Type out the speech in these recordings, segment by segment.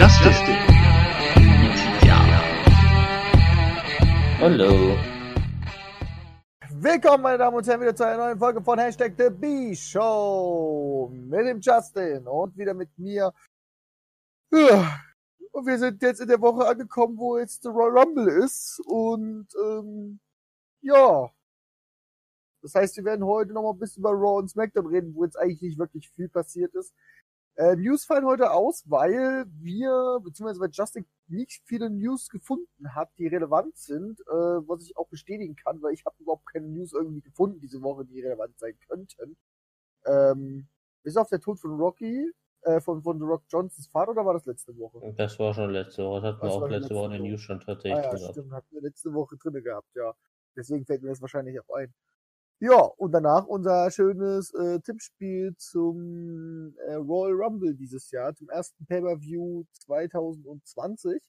Justice. Ja. Hallo. Willkommen, meine Damen und Herren, wieder zu einer neuen Folge von Hashtag The B-Show mit dem Justin und wieder mit mir. Ja, Und wir sind jetzt in der Woche angekommen, wo jetzt der Royal Rumble ist und ähm, ja. Das heißt, wir werden heute noch mal ein bisschen über Raw und SmackDown reden, wo jetzt eigentlich nicht wirklich viel passiert ist. Äh, News fallen heute aus, weil wir, beziehungsweise weil Justin nicht viele News gefunden hat, die relevant sind, äh, was ich auch bestätigen kann, weil ich habe überhaupt keine News irgendwie gefunden diese Woche, die relevant sein könnten. Ähm, bis auf der Tod von Rocky, äh, von, von The Rock Johnsons Vater, oder war das letzte Woche? Das war schon letzte Woche. Das hatten wir auch letzte letzte Woche in der Woche. News schon Ah tatsächlich ja, drin gehabt. stimmt, hatten wir letzte Woche drinne gehabt, ja. Deswegen fällt mir das wahrscheinlich auch ein. Ja, und danach unser schönes äh, Tippspiel zum äh, Royal Rumble dieses Jahr, zum ersten Pay-Per-View 2020.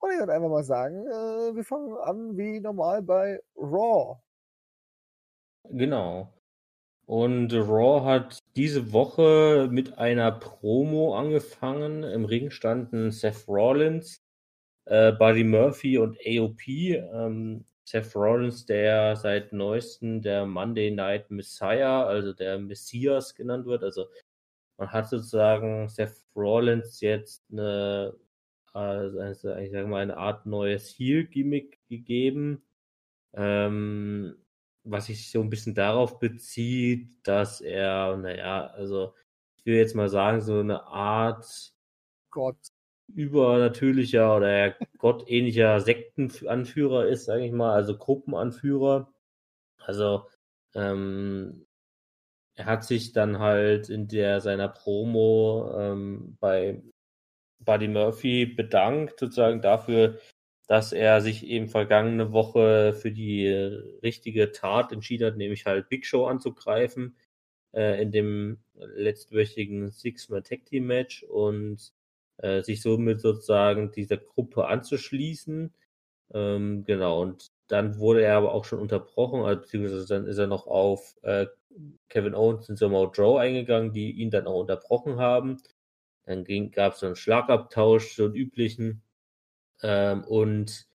Und ich würde einfach mal sagen, äh, wir fangen an wie normal bei Raw. Genau. Und Raw hat diese Woche mit einer Promo angefangen. Im Ring standen Seth Rollins, äh, Buddy Murphy und AOP. Ähm, Seth Rollins, der seit neuestem der Monday Night Messiah, also der Messias genannt wird. Also man hat sozusagen Seth Rollins jetzt eine, also ich sage mal, eine Art neues Heel-Gimmick gegeben. Ähm, was sich so ein bisschen darauf bezieht, dass er, naja, also ich will jetzt mal sagen, so eine Art Gott. Übernatürlicher oder gottähnlicher Sektenanführer ist, sage ich mal, also Gruppenanführer. Also ähm, er hat sich dann halt in der seiner Promo ähm, bei Buddy Murphy bedankt, sozusagen dafür, dass er sich eben vergangene Woche für die richtige Tat entschieden hat, nämlich halt Big Show anzugreifen äh, in dem letztwöchigen Six-Man Tag Team Match und äh, sich somit sozusagen dieser Gruppe anzuschließen. Ähm, genau, und dann wurde er aber auch schon unterbrochen, also beziehungsweise dann ist er noch auf äh, Kevin Owens und Samoa Joe eingegangen, die ihn dann auch unterbrochen haben. Dann gab es einen Schlagabtausch, so einen üblichen. Ähm, und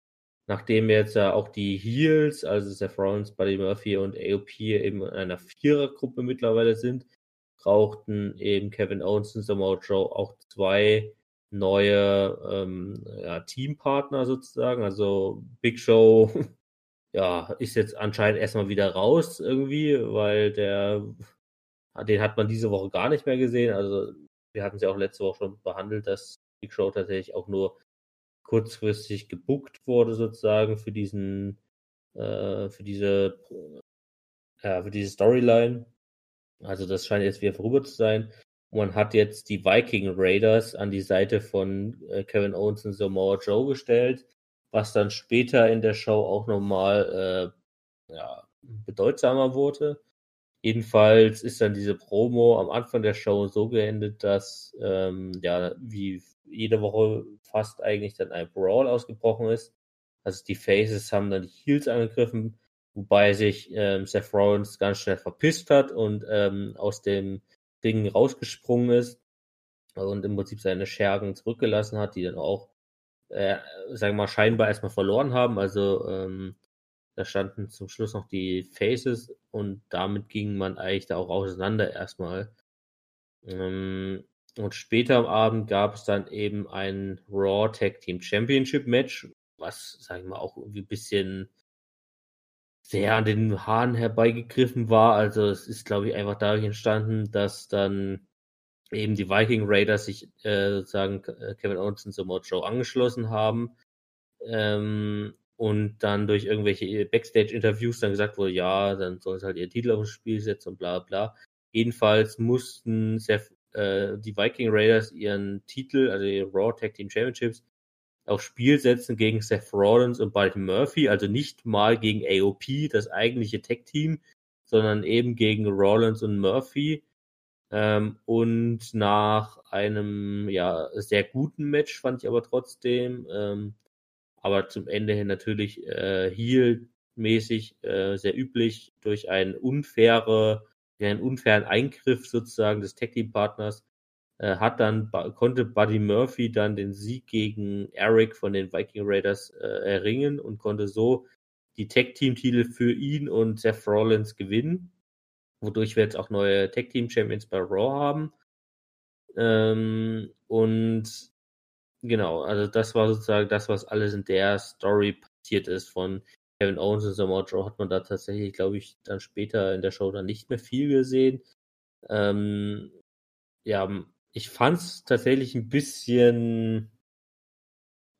nachdem jetzt ja auch die Heels, also Seth Rollins, Buddy Murphy und AOP eben in einer Vierergruppe mittlerweile sind, brauchten eben Kevin Owens und Samoa Joe auch zwei neue ähm, ja, Teampartner sozusagen. Also Big Show ja, ist jetzt anscheinend erstmal wieder raus irgendwie, weil der, den hat man diese Woche gar nicht mehr gesehen. Also wir hatten es ja auch letzte Woche schon behandelt, dass Big Show tatsächlich auch nur kurzfristig gebuckt wurde sozusagen für diesen, äh, für diese, ja, für diese Storyline. Also das scheint jetzt wieder vorüber zu sein. Man hat jetzt die Viking Raiders an die Seite von äh, Kevin Owens und Samoa Joe gestellt, was dann später in der Show auch nochmal äh, ja, bedeutsamer wurde. Jedenfalls ist dann diese Promo am Anfang der Show so geendet, dass ähm, ja wie jede Woche fast eigentlich dann ein Brawl ausgebrochen ist. Also die Faces haben dann die Heels angegriffen, wobei sich ähm, Seth Rollins ganz schnell verpisst hat und ähm, aus dem Ring rausgesprungen ist und im Prinzip seine Schergen zurückgelassen hat, die dann auch, äh, sagen wir mal, scheinbar erstmal verloren haben. Also ähm, da standen zum Schluss noch die Faces und damit ging man eigentlich da auch auseinander erstmal. Ähm, und später am Abend gab es dann eben ein Raw Tag Team Championship Match, was, sagen wir mal, auch irgendwie ein bisschen sehr an den Haaren herbeigegriffen war. Also es ist, glaube ich, einfach dadurch entstanden, dass dann eben die Viking Raiders sich äh, sozusagen Kevin Owens und Samoa Joe angeschlossen haben. Ähm, und dann durch irgendwelche Backstage-Interviews dann gesagt wurde, ja, dann sollen sie halt ihr Titel aufs Spiel setzen und bla bla. Jedenfalls mussten Seth, äh, die Viking Raiders ihren Titel, also die Raw Tag Team Championships, aufs Spiel setzen gegen Seth Rollins und Buddy Murphy, also nicht mal gegen AOP, das eigentliche Tag Team, sondern eben gegen Rollins und Murphy. Ähm, und nach einem ja sehr guten Match fand ich aber trotzdem, ähm, aber zum Ende hin natürlich äh, Heel-mäßig äh, sehr üblich durch einen unfaire, einen unfairen Eingriff sozusagen des Tag Team Partners äh, hat dann, konnte Buddy Murphy dann den Sieg gegen Eric von den Viking Raiders äh, erringen und konnte so die Tag-Team-Titel für ihn und Seth Rollins gewinnen, wodurch wir jetzt auch neue Tag-Team-Champions bei Raw haben. Ähm, und genau, also das war sozusagen das, was alles in der Story passiert ist von Kevin Owens und Samoa Joe hat man da tatsächlich, glaube ich, dann später in der Show dann nicht mehr viel gesehen. Ähm, ja, ich fand es tatsächlich ein bisschen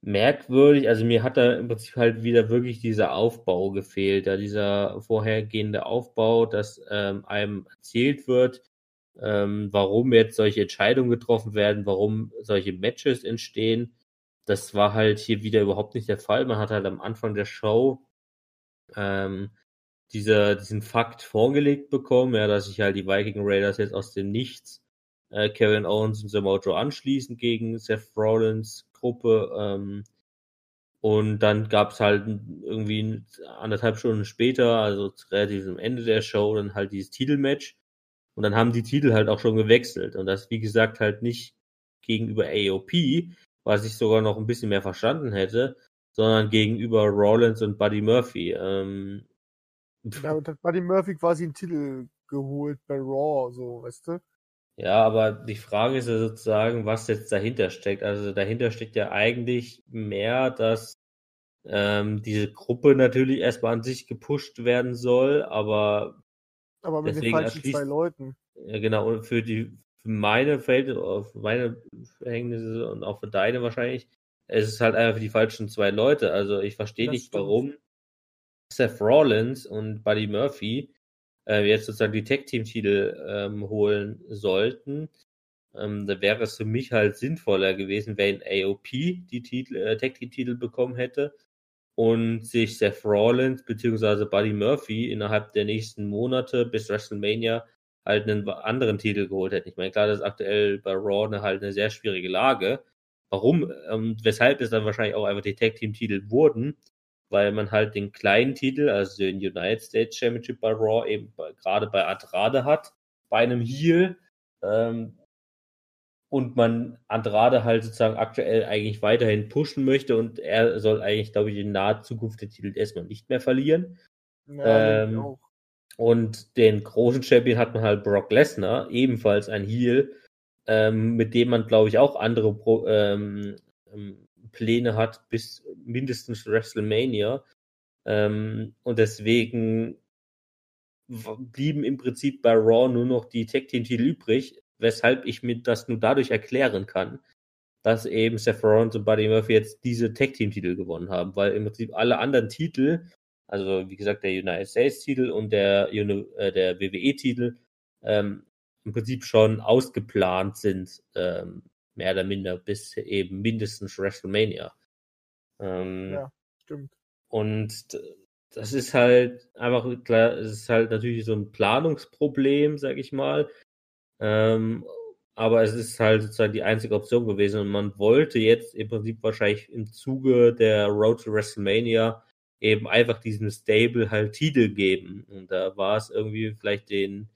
merkwürdig. Also mir hat da im Prinzip halt wieder wirklich dieser Aufbau gefehlt, da dieser vorhergehende Aufbau, dass ähm, einem erzählt wird, ähm, warum jetzt solche Entscheidungen getroffen werden, warum solche Matches entstehen. Das war halt hier wieder überhaupt nicht der Fall. Man hat halt am Anfang der Show ähm, dieser, diesen Fakt vorgelegt bekommen, ja, dass sich halt die Viking Raiders jetzt aus dem Nichts äh, Kevin Owens und Samoa Joe anschließen gegen Seth Rollins Gruppe. Ähm, und dann gab es halt irgendwie anderthalb Stunden später, also relativ am Ende der Show, dann halt dieses Titelmatch. Und dann haben die Titel halt auch schon gewechselt. Und das, wie gesagt, halt nicht gegenüber AOP, was ich sogar noch ein bisschen mehr verstanden hätte, sondern gegenüber Rollins und Buddy Murphy. Ähm, Damit hat Buddy Murphy quasi einen Titel geholt bei Raw, so, weißt du? Ja, aber die Frage ist ja sozusagen, was jetzt dahinter steckt. Also dahinter steckt ja eigentlich mehr, dass ähm, diese Gruppe natürlich erstmal an sich gepusht werden soll, aber aber mit den falschen zwei Leuten. Ja, genau, und für die für meine Verhältnisse, für meine Verhältnisse und auch für deine wahrscheinlich, es ist halt einfach für die falschen zwei Leute. Also ich verstehe nicht, stimmt. warum Seth Rollins und Buddy Murphy äh, jetzt sozusagen die Tag-Team-Titel ähm, holen sollten. Ähm, da wäre es für mich halt sinnvoller gewesen, wenn AOP die Titel, äh, Tag-Team-Titel bekommen hätte und sich Seth Rollins bzw. Buddy Murphy innerhalb der nächsten Monate bis WrestleMania halt einen anderen Titel geholt hätten. Ich meine, klar, das ist aktuell bei Raw eine, halt eine sehr schwierige Lage. Warum und ähm, weshalb es dann wahrscheinlich auch einfach die Tag Team Titel wurden, weil man halt den kleinen Titel, also den United States Championship bei Raw eben gerade bei Andrade hat, bei einem Heel, ähm, und man Andrade halt sozusagen aktuell eigentlich weiterhin pushen möchte und er soll eigentlich, glaube ich, in naher Zukunft den Titel erstmal nicht mehr verlieren. Ja, ähm, und den großen Champion hat man halt Brock Lesnar, ebenfalls ein Heel, ähm, mit dem man, glaube ich, auch andere Pro ähm, ähm Pläne hat bis mindestens WrestleMania. Ähm, und deswegen blieben im Prinzip bei Raw nur noch die Tag Team Titel übrig weshalb ich mir das nur dadurch erklären kann, dass eben Seth Rollins und Buddy Murphy jetzt diese Tag Team Titel gewonnen haben, weil im Prinzip alle anderen Titel, also wie gesagt der United States Titel und der, äh, der WWE Titel, ähm, im Prinzip schon ausgeplant sind, ähm, mehr oder minder bis eben mindestens WrestleMania. Ähm, ja, stimmt. Und das ist halt einfach klar, es ist halt natürlich so ein Planungsproblem, sag ich mal. Ähm, aber es ist halt sozusagen die einzige Option gewesen und man wollte jetzt im Prinzip wahrscheinlich im Zuge der Road to WrestleMania eben einfach diesem Stable halt Titel geben. Und da war es irgendwie vielleicht den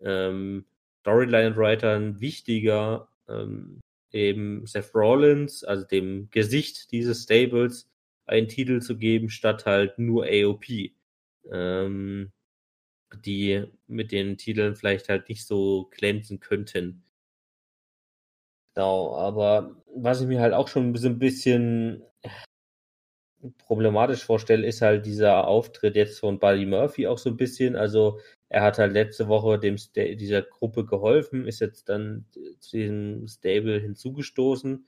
ähm, Storyline-Writern wichtiger, ähm, eben Seth Rollins, also dem Gesicht dieses Stables, einen Titel zu geben, statt halt nur AOP. Ähm, die mit den Titeln vielleicht halt nicht so glänzen könnten. Genau, aber was ich mir halt auch schon so ein bisschen problematisch vorstelle, ist halt dieser Auftritt jetzt von Buddy Murphy auch so ein bisschen. Also er hat halt letzte Woche dem dieser Gruppe geholfen, ist jetzt dann zu diesem Stable hinzugestoßen,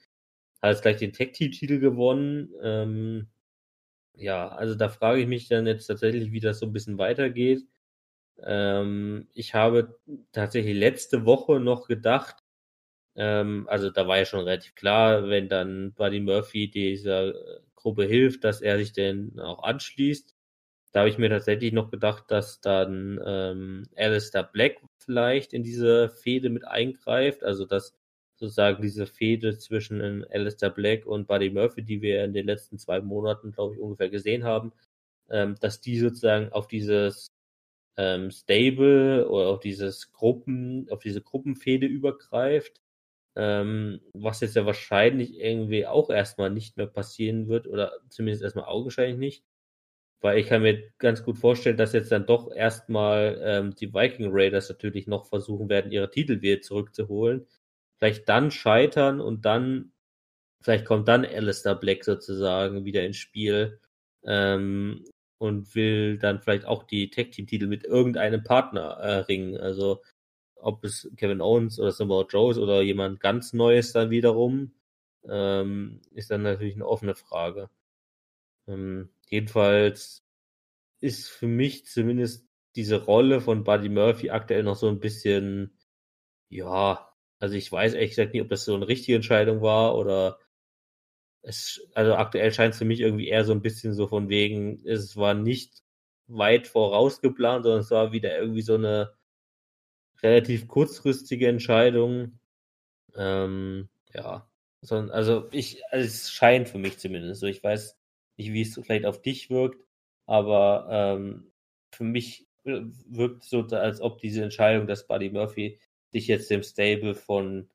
hat jetzt gleich den Tag Team Titel gewonnen. Ähm, ja, also da frage ich mich dann jetzt tatsächlich, wie das so ein bisschen weitergeht. Ähm, ich habe tatsächlich letzte Woche noch gedacht, ähm, also da war ja schon relativ klar, wenn dann Buddy Murphy dieser Gruppe hilft, dass er sich denn auch anschließt. Da habe ich mir tatsächlich noch gedacht, dass dann ähm, Alistair Black vielleicht in diese Fehde mit eingreift, also dass sozusagen diese Fehde zwischen Alistair Black und Buddy Murphy, die wir in den letzten zwei Monaten, glaube ich, ungefähr gesehen haben, ähm, dass die sozusagen auf dieses ähm, Stable oder auf dieses Gruppen, auf diese Gruppenfehde übergreift. ähm, was jetzt ja wahrscheinlich irgendwie auch erstmal nicht mehr passieren wird oder zumindest erstmal augenscheinlich nicht. Weil ich kann mir ganz gut vorstellen, dass jetzt dann doch erstmal ähm, die Viking Raiders natürlich noch versuchen werden, ihre Titel wieder zurückzuholen. Vielleicht dann scheitern und dann, vielleicht kommt dann Alistair Black sozusagen wieder ins Spiel ähm, und will dann vielleicht auch die Tag Team Titel mit irgendeinem Partner äh, ringen. Also ob es Kevin Owens oder Samoa Joe oder jemand ganz Neues dann wiederum, ähm, ist dann natürlich eine offene Frage. Ähm, jedenfalls ist für mich zumindest diese Rolle von Buddy Murphy aktuell noch so ein bisschen, ja, also ich weiß ehrlich gesagt nicht, ob das so eine richtige Entscheidung war oder es, also aktuell scheint es für mich irgendwie eher so ein bisschen so von wegen, es war nicht weit vorausgeplant, sondern es war wieder irgendwie so eine relativ kurzfristige Entscheidung. Ähm, ja, also ich, also es scheint für mich zumindest so. Ich weiß nicht, wie es vielleicht auf dich wirkt, aber ähm, für mich wirkt es so, als ob diese Entscheidung, dass Buddy Murphy sich jetzt dem Stable von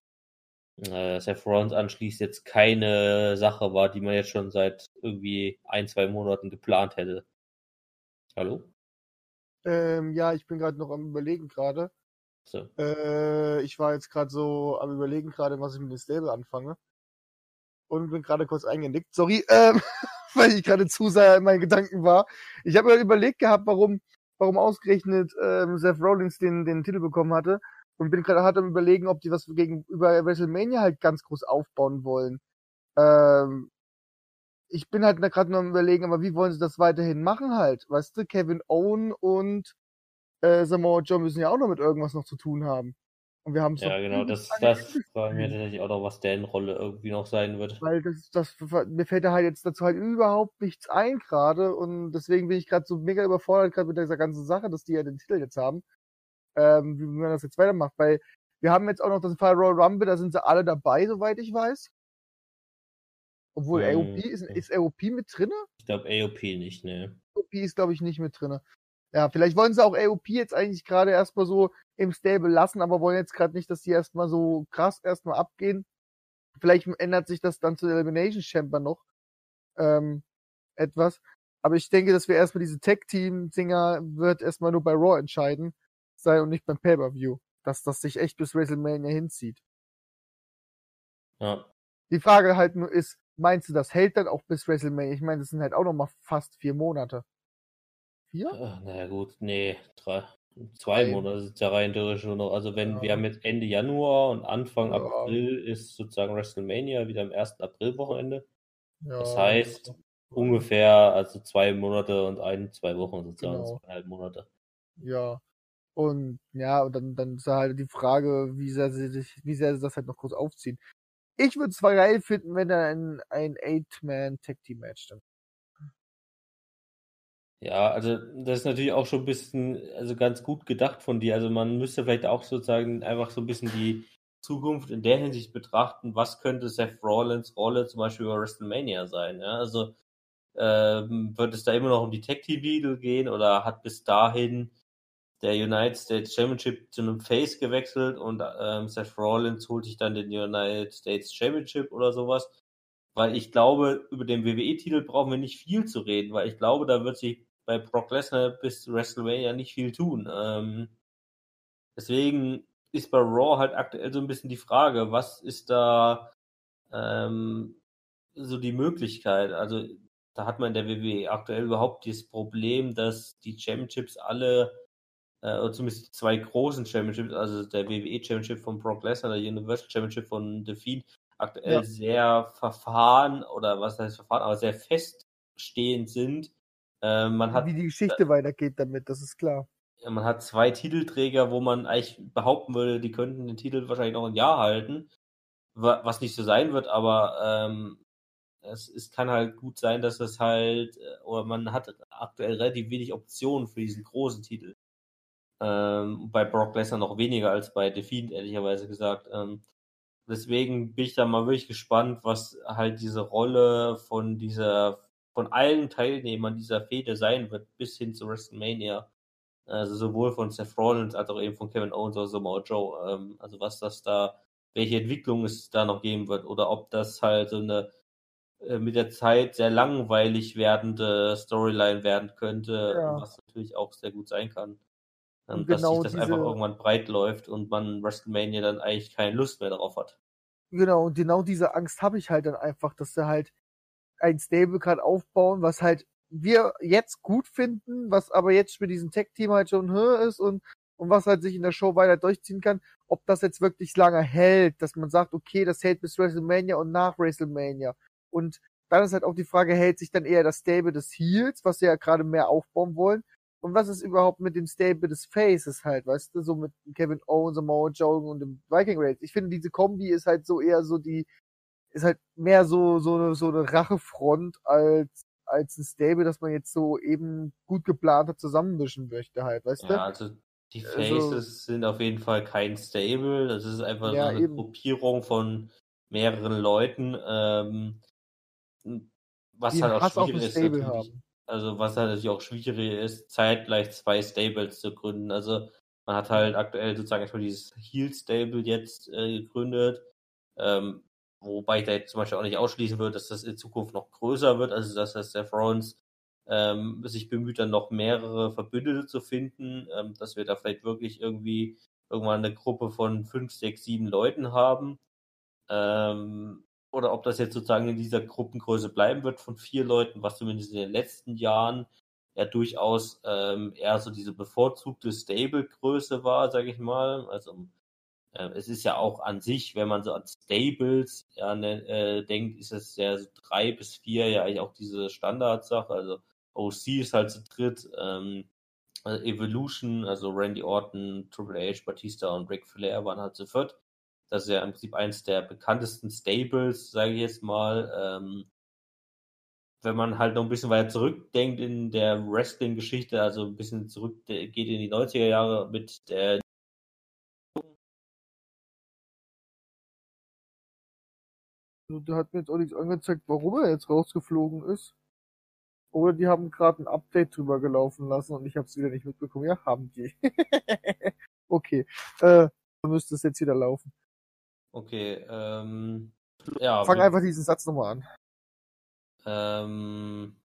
äh, Seth Rollins anschließt, jetzt keine Sache war, die man jetzt schon seit irgendwie ein, zwei Monaten geplant hätte. Hallo? Ähm, ja, ich bin gerade noch am überlegen gerade. So. Äh, ich war jetzt gerade so am überlegen gerade, was ich mit dem Stable anfange. Und bin gerade kurz eingenickt. Sorry, ähm, weil ich gerade zu sehr in meinen Gedanken war. Ich habe mir überlegt gehabt, warum, warum ausgerechnet ähm, Seth Rollins den, den Titel bekommen hatte. Und bin gerade hart am überlegen, ob die was gegenüber WrestleMania halt ganz groß aufbauen wollen. Ähm, ich bin halt gerade noch am überlegen, aber wie wollen sie das weiterhin machen halt? Weißt du, Kevin Owen und äh, Samoa Joe müssen ja auch noch mit irgendwas noch zu tun haben. Und wir haben es Ja, genau, das, das fragen wir tatsächlich auch noch, was deren Rolle irgendwie noch sein wird. Weil das, das, mir fällt da halt jetzt dazu halt überhaupt nichts ein gerade und deswegen bin ich gerade so mega überfordert gerade mit dieser ganzen Sache, dass die ja den Titel jetzt haben, ähm, wie man das jetzt weitermacht, weil wir haben jetzt auch noch das Fall Royal Rumble, da sind sie alle dabei, soweit ich weiß. Obwohl hm, AOP, ist, ist AOP mit drinne? Ich glaube AOP nicht, ne. AOP ist, glaube ich, nicht mit drinne. Ja, vielleicht wollen sie auch AOP jetzt eigentlich gerade erstmal so im Stable lassen, aber wollen jetzt gerade nicht, dass die erstmal so krass erstmal abgehen. Vielleicht ändert sich das dann zu Elimination Chamber noch ähm, etwas. Aber ich denke, dass wir erstmal diese Tag-Team-Singer wird erstmal nur bei Raw entscheiden sein und nicht beim Pay-Per-View. Dass das sich echt bis WrestleMania hinzieht. Ja. Die Frage halt nur ist, meinst du, das hält dann auch bis WrestleMania? Ich meine, das sind halt auch noch mal fast vier Monate. Vier? Ach, naja, gut, nee, drei, zwei Nein. Monate sind ja rein theoretisch nur noch. Also, wenn ja. wir haben jetzt Ende Januar und Anfang ja. April ist sozusagen WrestleMania wieder am 1. April-Wochenende. Ja, das heißt, ungefähr also zwei Monate und ein, zwei Wochen sozusagen, genau. zweieinhalb Monate. Ja. Und ja, und dann, dann ist halt die Frage, wie sehr sie sich, wie sehr sie das halt noch kurz aufziehen. Ich würde es zwar geil finden, wenn da ein, ein Eight-Man-Tag-Team-Match dann ja, also das ist natürlich auch schon ein bisschen, also ganz gut gedacht von dir. Also man müsste vielleicht auch sozusagen einfach so ein bisschen die Zukunft in der Hinsicht betrachten, was könnte Seth Rollins Rolle zum Beispiel bei WrestleMania sein. Ja? Also ähm, wird es da immer noch um die Tag Team gehen oder hat bis dahin der United States Championship zu einem Face gewechselt und ähm, Seth Rollins holt sich dann den United States Championship oder sowas? Weil ich glaube, über den WWE-Titel brauchen wir nicht viel zu reden, weil ich glaube, da wird sich bei Brock Lesnar bis WrestleMania nicht viel tun. Ähm, deswegen ist bei Raw halt aktuell so ein bisschen die Frage, was ist da ähm, so die Möglichkeit? Also da hat man in der WWE aktuell überhaupt das Problem, dass die Championships alle, äh, oder zumindest die zwei großen Championships, also der WWE Championship von Brock Lesnar, der Universal Championship von The Fiend, aktuell ja. sehr verfahren oder was heißt verfahren, aber sehr feststehend sind äh, man hat, Wie die Geschichte äh, weitergeht damit, das ist klar. Man hat zwei Titelträger, wo man eigentlich behaupten würde, die könnten den Titel wahrscheinlich noch ein Jahr halten, was nicht so sein wird, aber ähm, es, es kann halt gut sein, dass es halt, äh, oder man hat aktuell relativ wenig Optionen für diesen großen Titel. Ähm, bei Brock Lesnar noch weniger als bei The Fiend, ehrlicherweise gesagt. Ähm, deswegen bin ich da mal wirklich gespannt, was halt diese Rolle von dieser von allen Teilnehmern dieser Fehde sein wird, bis hin zu WrestleMania. Also sowohl von Seth Rollins als auch eben von Kevin Owens oder Samoa Joe. Ähm, also was das da welche Entwicklung es da noch geben wird oder ob das halt so eine äh, mit der Zeit sehr langweilig werdende Storyline werden könnte, Ja. was natürlich auch sehr gut sein kann. Ähm, dass genau sich das einfach diese- irgendwann breit läuft und man WrestleMania dann eigentlich keine Lust mehr darauf hat. Genau, und genau diese Angst habe ich halt dann einfach, dass sie halt ein Stable gerade aufbauen, was halt wir jetzt gut finden, was aber jetzt mit diesem Tech-Team halt schon ist und, und was halt sich in der Show weiter durchziehen kann, ob das jetzt wirklich lange hält, dass man sagt, okay, das hält bis WrestleMania und nach WrestleMania. Und dann ist halt auch die Frage, hält sich dann eher das Stable des Heels, was sie ja gerade mehr aufbauen wollen, und was ist überhaupt mit dem Stable des Faces halt, weißt du, so mit Kevin Owens, Samoa Joe und dem Viking Raid. Ich finde, diese Kombi ist halt so eher so die, ist halt mehr so, so eine, so eine Rachefront als, als ein Stable, das man jetzt so eben gut geplant hat, zusammenmischen möchte halt, weißt Ja, du? also die Also- Faces sind auf jeden Fall kein Stable. Das ist einfach Ja, so eine eben. Gruppierung von mehreren Leuten. Ähm, was Die halt auch schwierig ist, Stable haben. Also was halt natürlich auch schwierig ist, zeitgleich zwei Stables zu gründen. Also man hat halt aktuell sozusagen erstmal dieses Heel-Stable jetzt äh, gegründet. Ähm, wobei ich da jetzt zum Beispiel auch nicht ausschließen würde, dass das in Zukunft noch größer wird. Also dass das der Frauens ähm, sich bemüht, dann noch mehrere Verbündete zu finden, ähm, dass wir da vielleicht wirklich irgendwie irgendwann eine Gruppe von fünf, sechs, sieben Leuten haben. Ähm, oder ob das jetzt sozusagen in dieser Gruppengröße bleiben wird von vier Leuten, was zumindest in den letzten Jahren ja durchaus ähm, eher so diese bevorzugte Stable-Größe war, sage ich mal. Also äh, es ist ja auch an sich, wenn man so an Stables ja, ne, äh, denkt, ist es ja so drei bis vier ja eigentlich auch diese Standardsache. Also OC ist halt zu dritt, ähm, also Evolution, also Randy Orton, Triple H, Batista und Ric Flair waren halt zu viert. Das ist ja im Prinzip eins der bekanntesten Stables, sage ich jetzt mal. Ähm, wenn man halt noch ein bisschen weiter zurückdenkt in der Wrestling-Geschichte, also ein bisschen zurück geht in die 90er Jahre mit der Also, Der hat mir jetzt auch nichts angezeigt, warum er jetzt rausgeflogen ist. Oder die haben gerade ein Update drüber gelaufen lassen und ich habe es wieder nicht mitbekommen. Ja, haben die. okay. Äh, dann müsste es jetzt wieder laufen. Okay, ähm, ja, Fang einfach diesen Satz nochmal an. Ähm,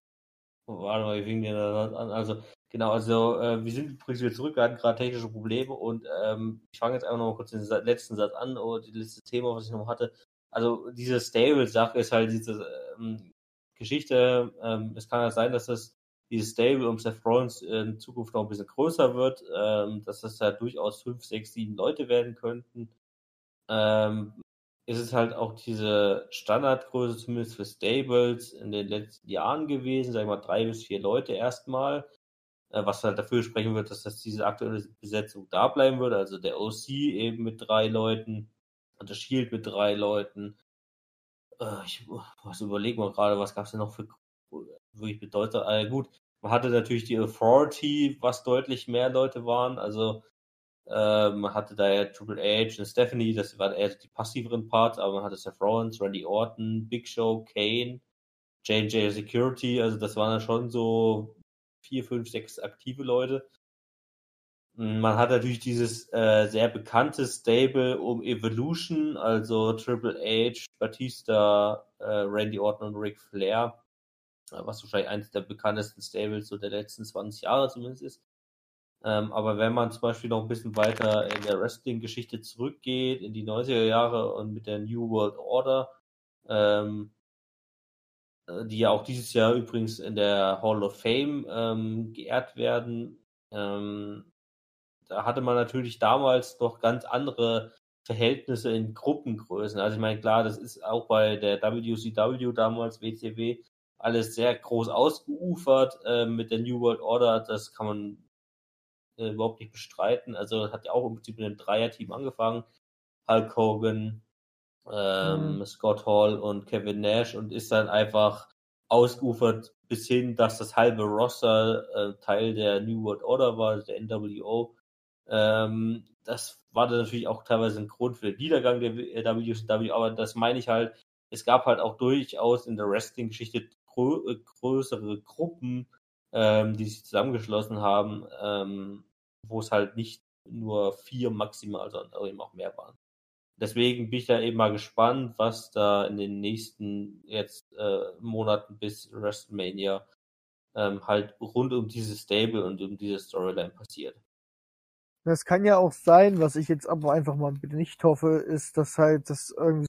oh, warte mal, wie fing der da an? Also, genau, also äh, wir sind übrigens wieder zurück, wir hatten gerade technische Probleme und ähm, ich fange jetzt einfach noch mal kurz den Sa- letzten Satz an, oder das letzte Thema, was ich noch hatte. Also diese Stable-Sache ist halt diese ähm, Geschichte, ähm, es kann ja sein, dass das dieses Stable um Seth Rollins in Zukunft noch ein bisschen größer wird, ähm, dass das halt durchaus fünf, sechs, sieben Leute werden könnten. Ähm, ist es halt auch diese Standardgröße, zumindest für Stables, in den letzten Jahren gewesen, sagen wir mal drei bis vier Leute erstmal, äh, was halt dafür sprechen wird, dass das diese aktuelle Besetzung da bleiben würde, also der OC eben mit drei Leuten der Shield mit drei Leuten. Äh, ich was überlegen wir gerade, was gab es denn noch für wirklich bedeutsam? Äh, gut, man hatte natürlich die Authority, was deutlich mehr Leute waren, also ähm, man hatte da ja Triple H und Stephanie, das waren eher die passiveren Parts, aber man hatte Seth Rollins, Randy Orton, Big Show, Kane, J&J Security, also das waren dann schon so vier, fünf, sechs aktive Leute. Man hat natürlich dieses äh, sehr bekannte Stable um Evolution, also Triple H, Batista, äh, Randy Orton und Ric Flair, äh, was wahrscheinlich eines der bekanntesten Stables so der letzten 20 Jahre zumindest ist. Ähm, aber wenn man zum Beispiel noch ein bisschen weiter in der Wrestling-Geschichte zurückgeht, in die 90er Jahre und mit der New World Order, ähm, äh, die ja auch dieses Jahr übrigens in der Hall of Fame ähm, geehrt werden, ähm, da hatte man natürlich damals noch ganz andere Verhältnisse in Gruppengrößen. Also ich meine, klar, das ist auch bei der WCW damals, WCW, alles sehr groß ausgeufert äh, mit der New World Order. Das kann man äh, überhaupt nicht bestreiten. Also hat ja auch im Prinzip mit einem Dreierteam angefangen. Hulk Hogan, ähm, Mhm. Scott Hall und Kevin Nash und ist dann einfach ausgeufert bis hin, dass das halbe Roster äh, Teil der New World Order war, der NWO. Ähm, das war dann natürlich auch teilweise ein Grund für den Niedergang der WCW, aber das meine ich halt, es gab halt auch durchaus in der Wrestling-Geschichte grö äh, größere Gruppen, ähm, die sich zusammengeschlossen haben, ähm, wo es halt nicht nur vier maximal, sondern eben auch mehr waren. Deswegen bin ich da eben mal gespannt, was da in den nächsten jetzt äh, Monaten bis WrestleMania ähm, halt rund um dieses Stable und um diese Storyline passiert. Das kann ja auch sein, was ich jetzt aber einfach mal bitte nicht hoffe, ist, dass halt das irgendwie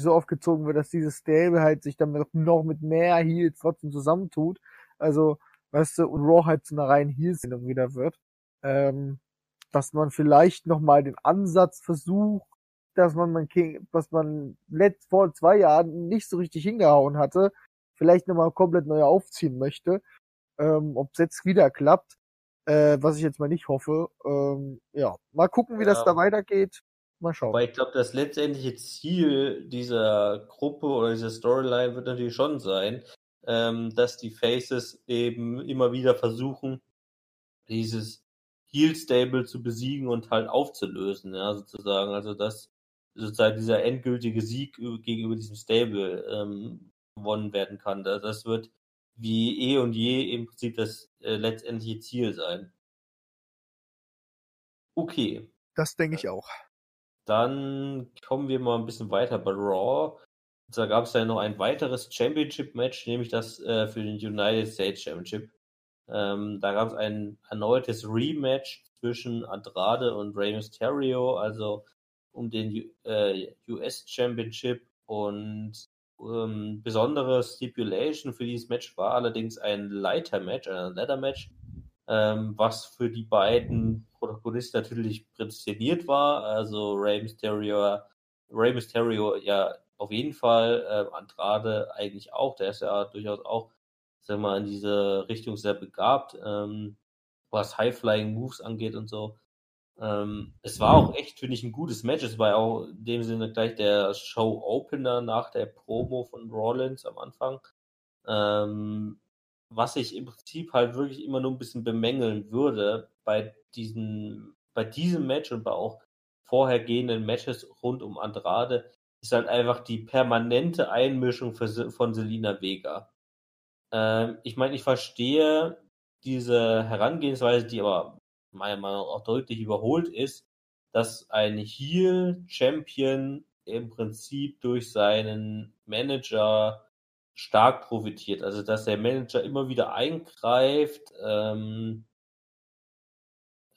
so aufgezogen wird, dass dieses Stable halt sich dann noch mit mehr Heels trotzdem zusammentut. Also, weißt du, und Raw halt zu einer reinen Heel-Sendung wieder wird. Ähm, dass man vielleicht nochmal den Ansatz versucht, dass man, man was man letzt, vor zwei Jahren nicht so richtig hingehauen hatte, vielleicht nochmal komplett neu aufziehen möchte. Ähm, Ob es jetzt wieder klappt, äh, was ich jetzt mal nicht hoffe. Ähm, ja, mal gucken, wie ja. das da weitergeht. Mal schauen. Aber ich glaube, das letztendliche Ziel dieser Gruppe oder dieser Storyline wird natürlich schon sein, ähm, dass die Faces eben immer wieder versuchen, dieses Heel Stable zu besiegen und halt aufzulösen, ja, sozusagen. Also dass sozusagen dieser endgültige Sieg gegenüber diesem Stable ähm, gewonnen werden kann. Das wird wie eh und je im Prinzip das äh, letztendliche Ziel sein. Okay. Das denke ich auch. Dann kommen wir mal ein bisschen weiter bei Raw. Da gab es ja noch ein weiteres Championship-Match, nämlich das äh, für den United States Championship. Ähm, da gab es ein erneutes Rematch zwischen Andrade und Rey Mysterio, also um den äh, US Championship und ähm, besondere Stipulation für dieses Match war allerdings ein Leiter-Match, ein Ladder-Match, ähm, was für die beiden Protagonisten natürlich prädestiniert war. Also Rey Mysterio, Rey Mysterio ja auf jeden Fall, äh, Andrade eigentlich auch, der ist ja durchaus auch, sag mal, in diese Richtung sehr begabt, ähm, was High-Flying-Moves angeht und so. Ähm, es war auch echt, finde ich, ein gutes Match. Es war auch in dem Sinne gleich der Show-Opener nach der Promo von Rollins am Anfang. Ähm, was ich im Prinzip halt wirklich immer nur ein bisschen bemängeln würde bei diesen, bei diesem Match und bei auch vorhergehenden Matches rund um Andrade, ist halt einfach die permanente Einmischung für, von Selina Vega. Ähm, ich meine, ich verstehe diese Herangehensweise, die aber meiner Meinung nach auch deutlich überholt ist, dass ein Heel-Champion im Prinzip durch seinen Manager stark profitiert. Also dass der Manager immer wieder eingreift, ähm,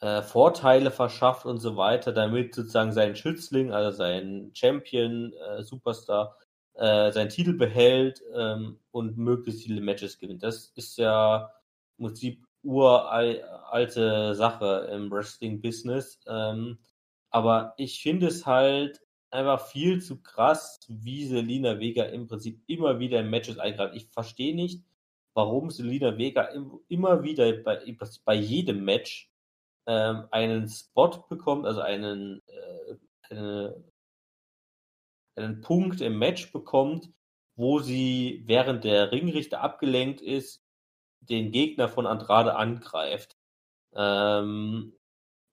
äh, Vorteile verschafft und so weiter, damit sozusagen sein Schützling, also sein Champion, äh, Superstar, äh, seinen Titel behält ähm, und möglichst viele Matches gewinnt. Das ist ja im Prinzip uralte Sache im Wrestling-Business. Ähm, aber ich finde es halt einfach viel zu krass, wie Selina Vega im Prinzip immer wieder in Matches eingreift. Ich verstehe nicht, warum Selina Vega im, immer wieder bei, bei jedem Match ähm, einen Spot bekommt, also einen, äh, eine, einen Punkt im Match bekommt, wo sie während der Ringrichter abgelenkt ist, den Gegner von Andrade angreift. Ähm,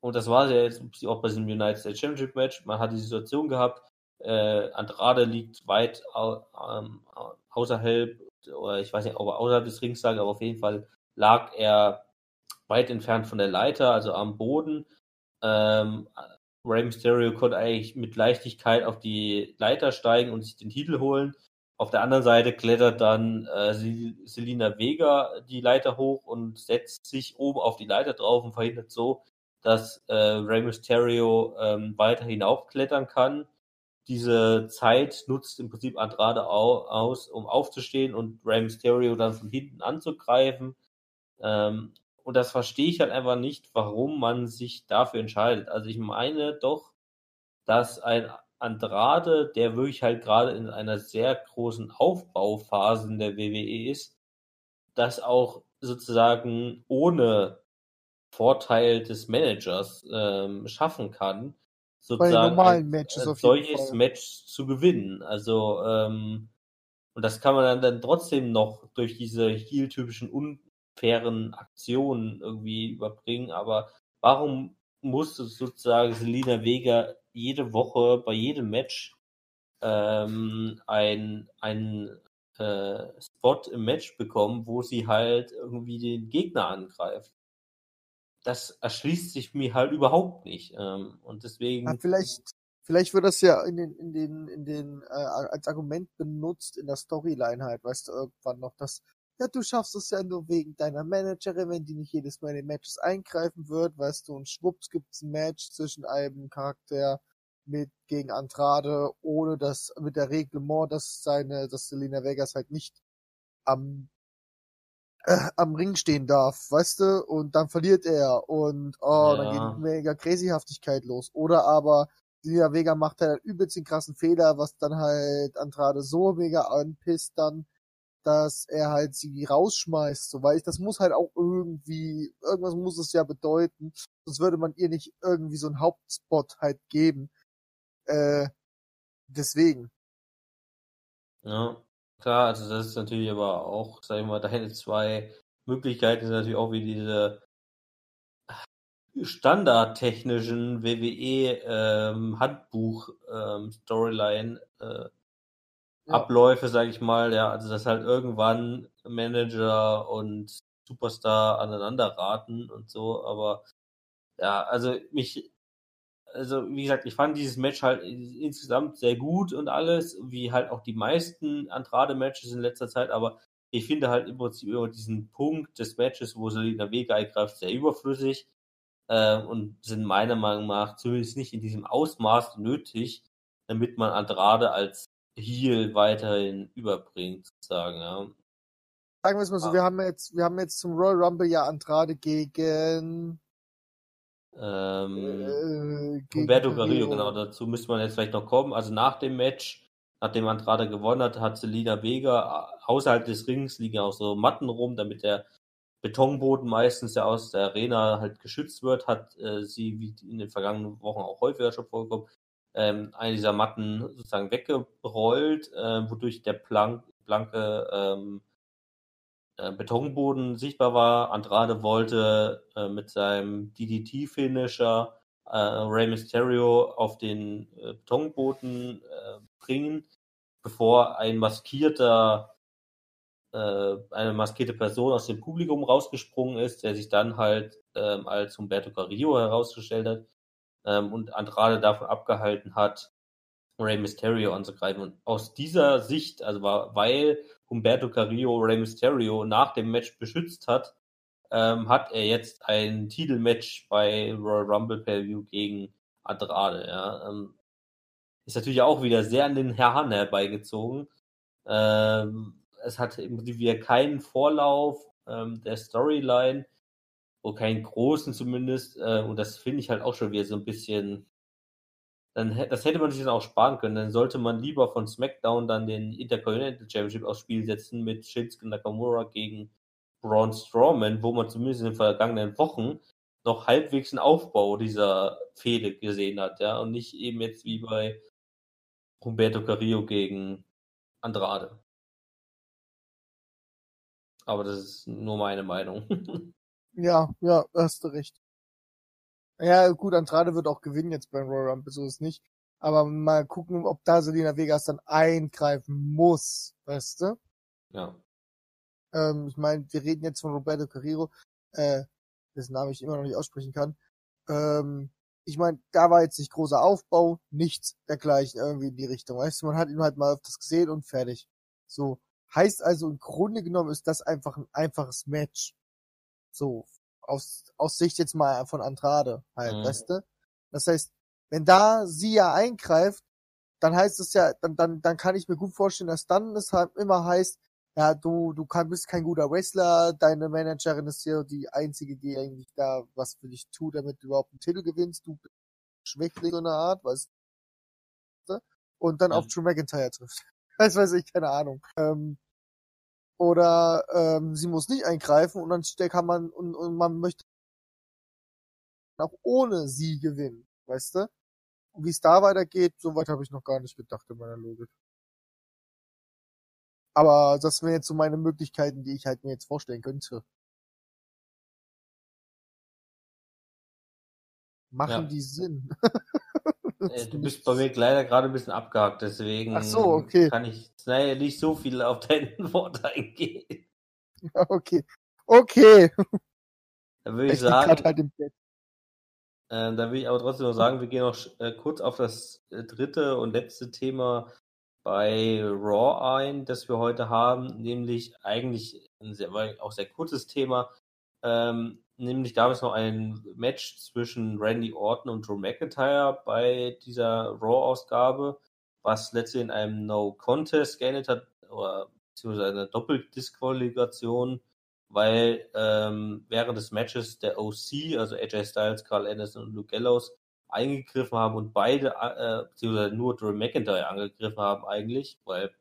und das war ja jetzt auch bei diesem United States Championship Match. Man hat die Situation gehabt, äh, Andrade liegt weit au, ähm, außerhalb, oder ich weiß nicht, ob er außerhalb des Rings lag, aber auf jeden Fall lag er weit entfernt von der Leiter, also am Boden. Ähm, Rey Mysterio konnte eigentlich mit Leichtigkeit auf die Leiter steigen und sich den Titel holen. Auf der anderen Seite klettert dann äh, Selina Vega die Leiter hoch und setzt sich oben auf die Leiter drauf und verhindert so, dass äh, Rey Mysterio ähm, weiter hinaufklettern kann. Diese Zeit nutzt im Prinzip Andrade au aus, um aufzustehen und Rey Mysterio dann von hinten anzugreifen. Ähm, und das verstehe ich halt einfach nicht, warum man sich dafür entscheidet. Also ich meine doch, dass ein Andrade, der wirklich halt gerade in einer sehr großen Aufbauphase in der WWE ist, das auch sozusagen ohne Vorteil des Managers ähm, schaffen kann, sozusagen ein, ein solches Match zu gewinnen. Also ähm, und das kann man dann, dann trotzdem noch durch diese heel-typischen unfairen Aktionen irgendwie überbringen. Aber warum muss sozusagen Selina Vega jede Woche bei jedem Match ähm, ein, ein äh, Spot im Match bekommen, wo sie halt irgendwie den Gegner angreift. Das erschließt sich mir halt überhaupt nicht. Ähm, und deswegen. Ja, vielleicht, Vielleicht wird das ja in den, in den, in den, äh, als Argument benutzt in der Storyline halt, weißt du, irgendwann noch, dass, ja, du schaffst es ja nur wegen deiner Managerin, wenn die nicht jedes Mal in die Matches eingreifen wird, weißt du, und schwupps gibt's ein Match zwischen einem Charakter mit gegen Andrade, ohne dass mit der Reglement, dass seine, dass Selena Vegas halt nicht am äh, am Ring stehen darf, weißt du, und dann verliert er und oh, Ja. dann geht mega Crazyhaftigkeit los. Oder aber Selena Vega macht halt übelst den krassen Fehler, was dann halt Andrade so mega anpisst dann, dass er halt sie rausschmeißt, so, weil ich, das muss halt auch irgendwie, irgendwas muss es ja bedeuten, sonst würde man ihr nicht irgendwie so einen Hauptspot halt geben. Äh, deswegen. Ja, klar, also das ist natürlich aber auch, sag ich mal, deine zwei Möglichkeiten sind natürlich auch wie diese standardtechnischen WWE ähm, Handbuch ähm, Storyline äh, Ja. Abläufe, sag ich mal, ja, also dass halt irgendwann Manager und Superstar aneinander raten und so, aber ja, also mich, also wie gesagt, ich fand dieses Match halt insgesamt sehr gut und alles, wie halt auch die meisten Andrade-Matches in letzter Zeit, aber ich finde halt im Prinzip über diesen Punkt des Matches, wo Selina Vega eingreift, sehr überflüssig äh, und sind meiner Meinung nach zumindest nicht in diesem Ausmaß nötig, damit man Andrade als Heel weiterhin überbringt, sozusagen, ja. Sagen wir es mal so, Ah. wir haben jetzt, wir haben jetzt zum Royal Rumble ja Andrade gegen, Ähm, äh, Humberto Carrillo, genau, dazu müsste man jetzt vielleicht noch kommen. Also nach dem Match, nachdem Andrade gewonnen hat, hat Selina Vega äh, außerhalb des Rings liegen auch so Matten rum, damit der Betonboden meistens ja aus der Arena halt geschützt wird, hat äh, sie, wie in den vergangenen Wochen auch häufiger schon vorgekommen, ähm, eine dieser Matten sozusagen weggerollt, äh, wodurch der plank, blanke ähm, äh, Betonboden sichtbar war. Andrade wollte äh, mit seinem DDT-Finisher äh, Rey Mysterio auf den äh, Betonboden äh, bringen, bevor ein maskierter äh, eine maskierte Person aus dem Publikum rausgesprungen ist, der sich dann halt ähm, als Humberto Carrillo herausgestellt hat ähm, und Andrade davon abgehalten hat, Rey Mysterio anzugreifen. Und aus dieser Sicht, also war, weil Humberto Carrillo Rey Mysterio nach dem Match beschützt hat, ähm, hat er jetzt ein Titelmatch bei Royal Rumble Pay-View gegen Andrade. Ja. Ähm, ist natürlich auch wieder sehr an den Herrn herbeigezogen. Ähm, es hat im wieder keinen Vorlauf ähm, der Storyline, oder keinen großen zumindest. Äh, und das finde ich halt auch schon wieder so ein bisschen. Dann, das hätte man sich dann auch sparen können. Dann sollte man lieber von SmackDown dann den Intercontinental Championship aufs Spiel setzen mit Shinsuke Nakamura gegen Braun Strowman, wo man zumindest in den vergangenen Wochen noch halbwegs einen Aufbau dieser Fehde gesehen hat, ja, und nicht eben jetzt wie bei Humberto Carrillo gegen Andrade. Aber das ist nur meine Meinung. Ja, ja, hast du recht. Ja, gut, Andrade wird auch gewinnen jetzt beim Royal Rumble, so ist nicht. Aber mal gucken, ob da Selena Vegas dann eingreifen muss, weißt du? ja. Ähm, ich meine, wir reden jetzt von Roberto Carrillo, äh, dessen Namen ich immer noch nicht aussprechen kann. Ähm, ich meine, da war jetzt nicht großer Aufbau, nichts dergleichen irgendwie in die Richtung. Weißt du, man hat ihn halt mal öfters gesehen und fertig. So. Heißt also, im Grunde genommen ist das einfach ein einfaches Match. So. Aus, aus Sicht jetzt mal von Andrade halt, Mhm. weißt du? Das heißt, wenn da sie ja eingreift, dann heißt es ja, dann, dann, dann kann ich mir gut vorstellen, dass dann es halt immer heißt, ja, du, du kann, bist kein guter Wrestler, deine Managerin ist hier die einzige, die eigentlich da was für dich tut, damit du überhaupt einen Titel gewinnst, du bist Schwächling so eine Art, weißt du? Und dann Ja. auf Drew McIntyre trifft. Das weiß ich, keine Ahnung. Ähm, oder ähm, sie muss nicht eingreifen und dann kann man und, und man möchte auch ohne sie gewinnen, weißt du? Und wie es da weitergeht, soweit habe ich noch gar nicht gedacht in meiner Logik. Aber das wären jetzt so meine Möglichkeiten, die ich halt mir jetzt vorstellen könnte. Machen Ja. die Sinn? Äh, Du bist bei mir leider gerade ein bisschen abgehakt, deswegen so, okay. kann ich naja, nicht so viel auf dein Wort eingehen. okay. Okay. Da würde Ich ich sagen, halt im Bett. Ähm, da will ich aber trotzdem noch sagen, wir gehen noch äh, kurz auf das äh, dritte und letzte Thema bei Raw ein, das wir heute haben, nämlich eigentlich ein sehr, auch sehr kurzes Thema. Ähm, nämlich gab es noch ein Match zwischen Randy Orton und Drew McIntyre bei dieser Raw-Ausgabe, was letztlich in einem No-Contest geendet hat, oder beziehungsweise eine Doppeldisqualifikation, weil ähm, während des Matches der OC, also AJ Styles, Carl Anderson und Luke Gallows, eingegriffen haben und beide, äh, beziehungsweise nur Drew McIntyre angegriffen haben eigentlich, weil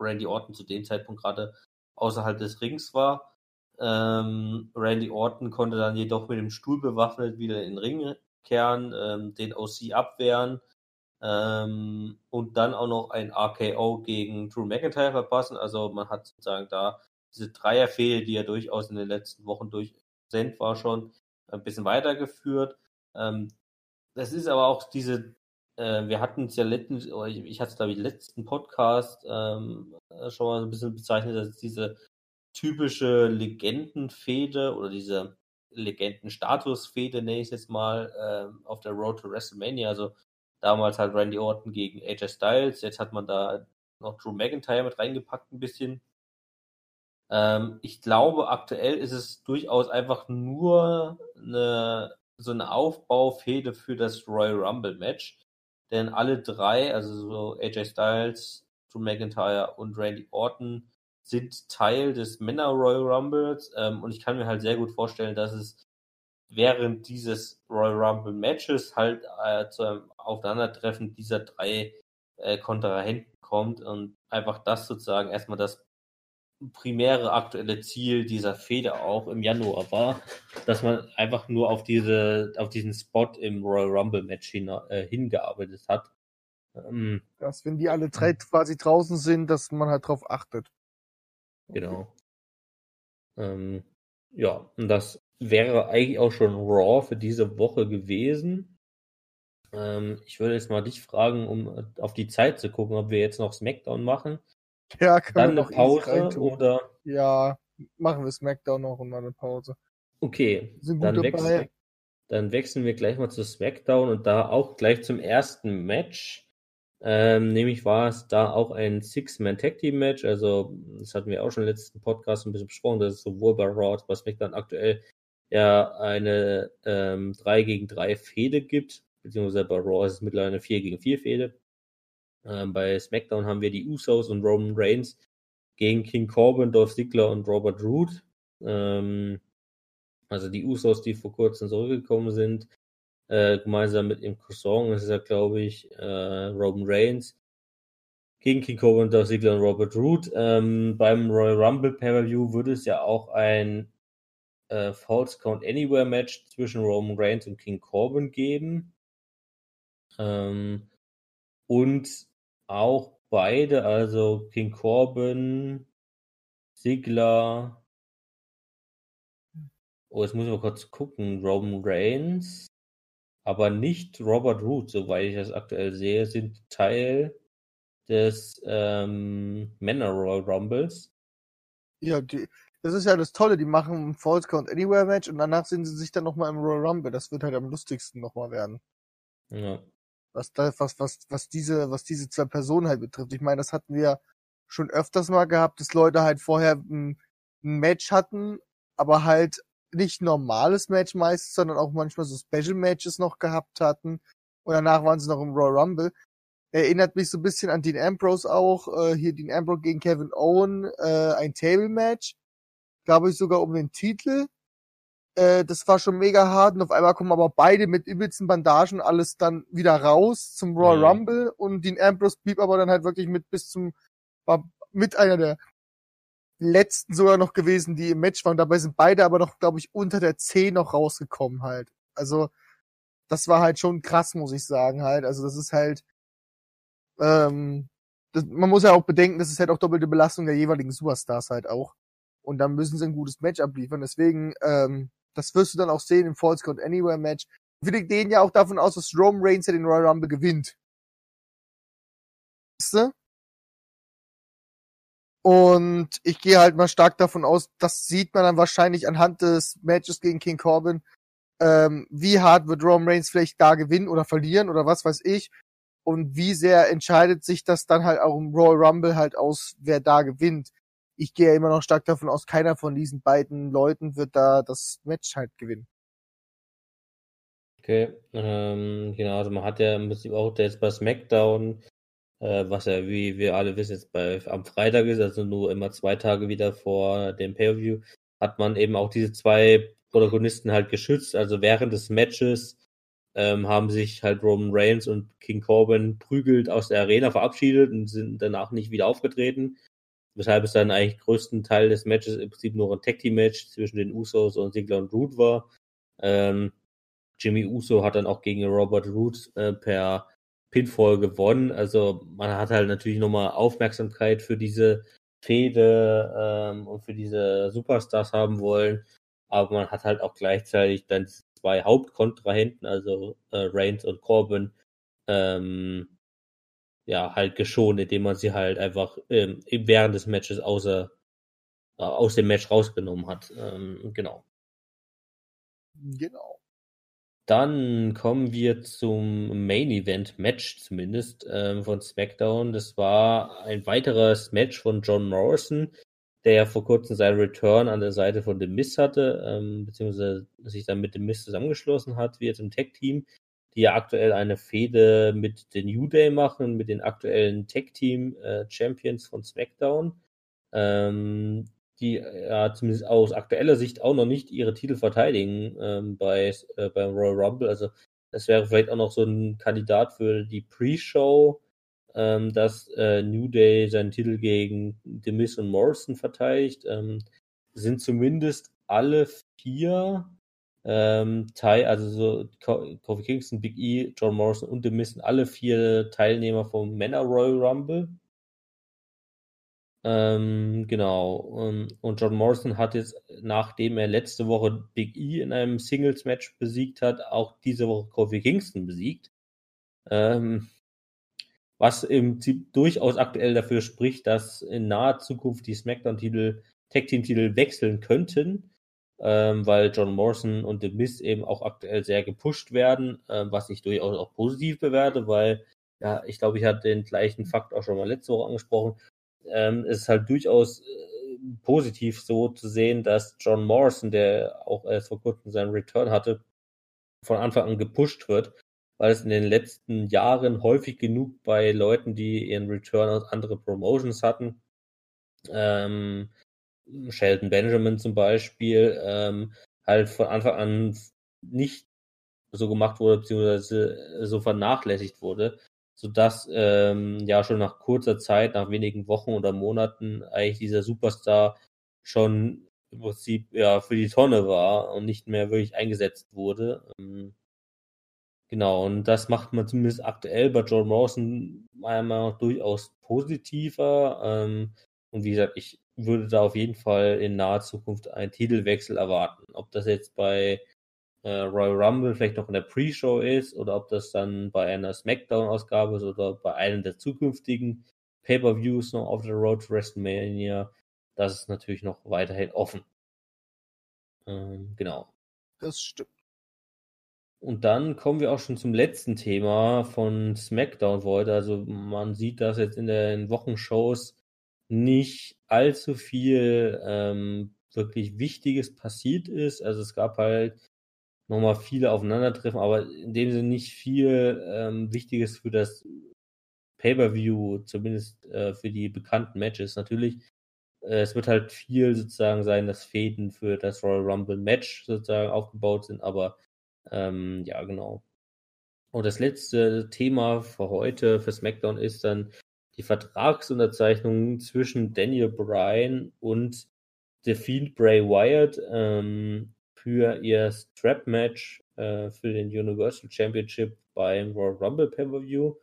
Randy Orton zu dem Zeitpunkt gerade außerhalb des Rings war. Ähm, Randy Orton konnte dann jedoch mit dem Stuhl bewaffnet wieder in den Ring kehren, ähm, den OC abwehren ähm, und dann auch noch ein RKO gegen Drew McIntyre verpassen. Also man hat sozusagen da diese Dreierfehde, die ja durchaus in den letzten Wochen durch präsent war, schon ein bisschen weitergeführt. Ähm, das ist aber auch diese, äh, wir hatten es ja letzten, ich, ich hatte es glaube ich letzten Podcast ähm, schon mal ein bisschen bezeichnet, dass diese typische Legendenfehde oder diese Legendenstatusfehde, nenne ich es jetzt mal, äh, auf der Road to WrestleMania. Also damals halt Randy Orton gegen AJ Styles, jetzt hat man da noch Drew McIntyre mit reingepackt ein bisschen. Ähm, ich glaube, aktuell ist es durchaus einfach nur eine, so eine Aufbaufehde für das Royal Rumble Match. Denn alle drei, also so AJ Styles, Drew McIntyre und Randy Orton, sind Teil des Männer Royal Rumbles. Ähm, und ich kann mir halt sehr gut vorstellen, dass es während dieses Royal Rumble Matches halt äh, zu einem Aufeinandertreffen dieser drei äh, Kontrahenten kommt und einfach das sozusagen erstmal das primäre aktuelle Ziel dieser Feder auch im Januar war, dass man einfach nur auf diese, auf diesen Spot im Royal Rumble Match hin, äh, hingearbeitet hat. Ähm, dass wenn die alle drei quasi draußen sind, dass man halt drauf achtet. Genau. Ähm, ja, und das wäre eigentlich auch schon Raw für diese Woche gewesen. Ähm, ich würde jetzt mal dich fragen, um auf die Zeit zu gucken, ob wir jetzt noch SmackDown machen. Ja, können Dann wir eine noch Pause oder. Ja, machen wir SmackDown noch und mal eine Pause. Okay, Sind gut dann dabei. wechseln, dann wechseln wir gleich mal zu SmackDown und da auch gleich zum ersten Match. Ähm, nämlich war es da auch ein Six-Man-Tag-Team-Match. Also, das hatten wir auch schon im letzten Podcast ein bisschen besprochen, dass es sowohl bei Raw als bei SmackDown aktuell ja eine ähm, 3 gegen 3 Fehde gibt. Beziehungsweise bei Raw ist es mittlerweile eine 4 gegen 4 Fehde. Ähm, bei SmackDown haben wir die Usos und Roman Reigns gegen King Corbin, Dolph Ziggler und Robert Roode. Ähm, also die Usos, die vor kurzem zurückgekommen sind, äh, gemeinsam mit dem Cousin, das ist ja, glaube ich, äh, Roman Reigns gegen King Corbin, Dolph Ziggler und Robert Roode. Ähm, beim Royal Rumble Pay-Per-View würde es ja auch ein äh, False Count Anywhere Match zwischen Roman Reigns und King Corbin geben. Ähm, und auch beide, also King Corbin, Ziggler, oh, jetzt muss ich mal kurz gucken, Roman Reigns, aber nicht Robert Root, soweit ich das aktuell sehe, sind Teil des ähm, Männer Royal Rumbles. Ja, die, das ist ja das Tolle, die machen ein False Count Anywhere Match und danach sehen sie sich dann nochmal im Royal Rumble. Das wird halt am lustigsten nochmal werden. Ja. Was da, was, was, was diese, was diese zwei Personen halt betrifft. Ich meine, das hatten wir schon öfters mal gehabt, dass Leute halt vorher ein, ein Match hatten, aber halt nicht normales Match meistens, sondern auch manchmal so Special Matches noch gehabt hatten. Und danach waren sie noch im Royal Rumble. Erinnert mich so ein bisschen an Dean Ambrose auch. Äh, hier Dean Ambrose gegen Kevin Owen, äh, ein Table Match. Glaube ich sogar um den Titel. Äh, das war schon mega hart und auf einmal kommen aber beide mit übelsten Bandagen alles dann wieder raus zum Royal Mhm. Rumble und Dean Ambrose blieb aber dann halt wirklich mit bis zum, war mit einer der letzten sogar noch gewesen, die im Match waren. Dabei sind beide aber noch, glaube ich, unter der 10 noch rausgekommen halt. Also, das war halt schon krass, muss ich sagen halt. Also, das ist halt, ähm, das, man muss ja auch bedenken, das ist halt auch doppelte Belastung der jeweiligen Superstars halt auch. Und dann müssen sie ein gutes Match abliefern. Deswegen, ähm, das wirst du dann auch sehen im False Count Anywhere Match. Wir gehen ja auch davon aus, dass Roman Reigns ja den Royal Rumble gewinnt. Weißt du? Und ich gehe halt mal stark davon aus, das sieht man dann wahrscheinlich anhand des Matches gegen King Corbin, ähm, wie hart wird Roman Reigns vielleicht da gewinnen oder verlieren oder was weiß ich. Und wie sehr entscheidet sich das dann halt auch im Royal Rumble halt aus, wer da gewinnt. Ich gehe ja immer noch stark davon aus, keiner von diesen beiden Leuten wird da das Match halt gewinnen. Okay, ähm, genau, also man hat ja im Prinzip auch jetzt bei SmackDown, äh, was ja, wie wir alle wissen, jetzt bei, am Freitag ist, also nur immer zwei Tage wieder vor dem Pay-Per-View, hat man eben auch diese zwei Protagonisten halt geschützt. Also während des Matches ähm, haben sich halt Roman Reigns und King Corbin prügelt aus der Arena verabschiedet und sind danach nicht wieder aufgetreten. Weshalb es dann eigentlich größten Teil des Matches im Prinzip nur ein Tag Team Match zwischen den Usos und Ziggler und Root war. Ähm, Jimmy Uso hat dann auch gegen Robert Root äh, per Pinfall gewonnen. Also man hat halt natürlich nochmal Aufmerksamkeit für diese Fehde ähm, und für diese Superstars haben wollen. Aber man hat halt auch gleichzeitig dann zwei Hauptkontrahenten, also äh, Reigns und Corbin, ähm, ja, halt geschont, indem man sie halt einfach ähm, während des Matches außer, äh, aus dem Match rausgenommen hat. Ähm, genau. Genau. Dann kommen wir zum Main Event Match zumindest ähm, von SmackDown. Das war ein weiteres Match von John Morrison, der ja vor kurzem seinen Return an der Seite von The Miz hatte, ähm, beziehungsweise sich dann mit The Miz zusammengeschlossen hat, wie jetzt im Tag-Team, die ja aktuell eine Fehde mit The New Day machen, mit den aktuellen Tag-Team-Champions äh, von SmackDown. Ähm, die ja zumindest aus aktueller Sicht auch noch nicht ihre Titel verteidigen ähm, bei, äh, beim Royal Rumble. Also das wäre vielleicht auch noch so ein Kandidat für die Pre-Show, ähm, dass äh, New Day seinen Titel gegen The Miz und Morrison verteidigt. Ähm, sind zumindest alle vier ähm, Teil, also so Kofi Kingston, Big E, John Morrison und The Miz sind alle vier Teilnehmer vom Männer Royal Rumble. Ähm, genau. Und, und John Morrison hat jetzt, nachdem er letzte Woche Big E in einem Singles-Match besiegt hat, auch diese Woche Kofi Kingston besiegt. Ähm, was im Prinzip durchaus aktuell dafür spricht, dass in naher Zukunft die SmackDown-Titel, Tag-Team-Titel wechseln könnten, ähm, weil John Morrison und The Miz eben auch aktuell sehr gepusht werden, äh, was ich durchaus auch positiv bewerte, weil ja, ich glaube, ich hatte den gleichen Fakt auch schon mal letzte Woche angesprochen ähm, ist halt durchaus äh, positiv so zu sehen, dass John Morrison, der auch erst vor kurzem seinen Return hatte, von Anfang an gepusht wird, weil es in den letzten Jahren häufig genug bei Leuten, die ihren Return aus anderen Promotions hatten, ähm, Sheldon Benjamin zum Beispiel, ähm, halt von Anfang an nicht so gemacht wurde, beziehungsweise so vernachlässigt wurde, sodass ähm, ja schon nach kurzer Zeit, nach wenigen Wochen oder Monaten eigentlich dieser Superstar schon im Prinzip ja für die Tonne war und nicht mehr wirklich eingesetzt wurde. Ähm, genau, und das macht man zumindest aktuell bei John Morrison meiner Meinung nach durchaus positiver. Ähm, und wie gesagt, ich würde da auf jeden Fall in naher Zukunft einen Titelwechsel erwarten. Ob das jetzt bei äh, Royal Rumble vielleicht noch in der Pre-Show ist oder ob das dann bei einer SmackDown-Ausgabe ist oder bei einem der zukünftigen Pay-Per-Views noch auf der Road to WrestleMania. Das ist natürlich noch weiterhin offen. Ähm, genau. Das stimmt. Und dann kommen wir auch schon zum letzten Thema von SmackDown heute. Also man sieht, dass jetzt in den Wochenshows nicht allzu viel ähm, wirklich Wichtiges passiert ist. Also es gab halt nochmal viele aufeinandertreffen, aber in dem Sinne nicht viel ähm, Wichtiges für das Pay-Per-View, zumindest äh, für die bekannten Matches. Natürlich, äh, es wird halt viel sozusagen sein, dass Fäden für das Royal Rumble Match sozusagen aufgebaut sind, aber ähm, ja, genau. Und das letzte Thema für heute, für SmackDown, ist dann die Vertragsunterzeichnung zwischen Daniel Bryan und The Fiend Bray Wyatt. Ähm, für ihr Strap-Match äh, für den Universal Championship beim Royal Rumble Pay-Per-View.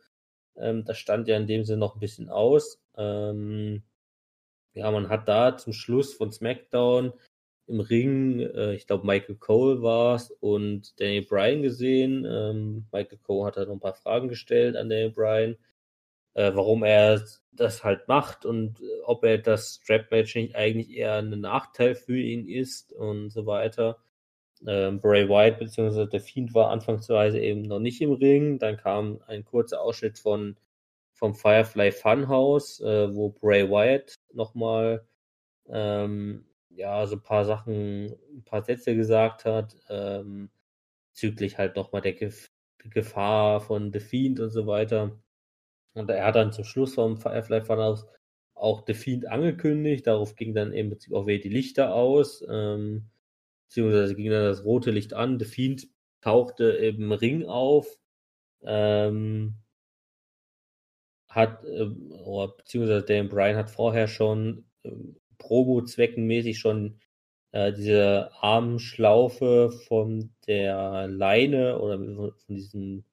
Ähm, das stand ja in dem Sinne noch ein bisschen aus. Ähm, ja, man hat da zum Schluss von SmackDown im Ring, äh, ich glaube Michael Cole war es und Daniel Bryan gesehen. Ähm, Michael Cole hat da noch ein paar Fragen gestellt an Daniel Bryan, äh, warum er das halt macht und äh, ob er das Strap-Match nicht eigentlich eher ein Nachteil für ihn ist und so weiter. Ähm, Bray Wyatt bzw. der Fiend war anfangsweise eben noch nicht im Ring. Dann kam ein kurzer Ausschnitt von vom Firefly Funhouse, äh, wo Bray Wyatt nochmal ähm, ja, so ein paar Sachen, ein paar Sätze gesagt hat, ähm, bezüglich halt nochmal der Gef Gefahr von The Fiend und so weiter. Und er hat dann zum Schluss vom Firefly Funhouse auch The Fiend angekündigt. Darauf ging dann im Prinzip auch wieder die Lichter aus. Ähm, beziehungsweise ging dann das rote Licht an. The Fiend tauchte im Ring auf. Ähm, hat, äh, beziehungsweise Dan Bryan hat vorher schon äh, Promo-zweckenmäßig schon äh, diese Armschlaufe von der Leine oder von diesem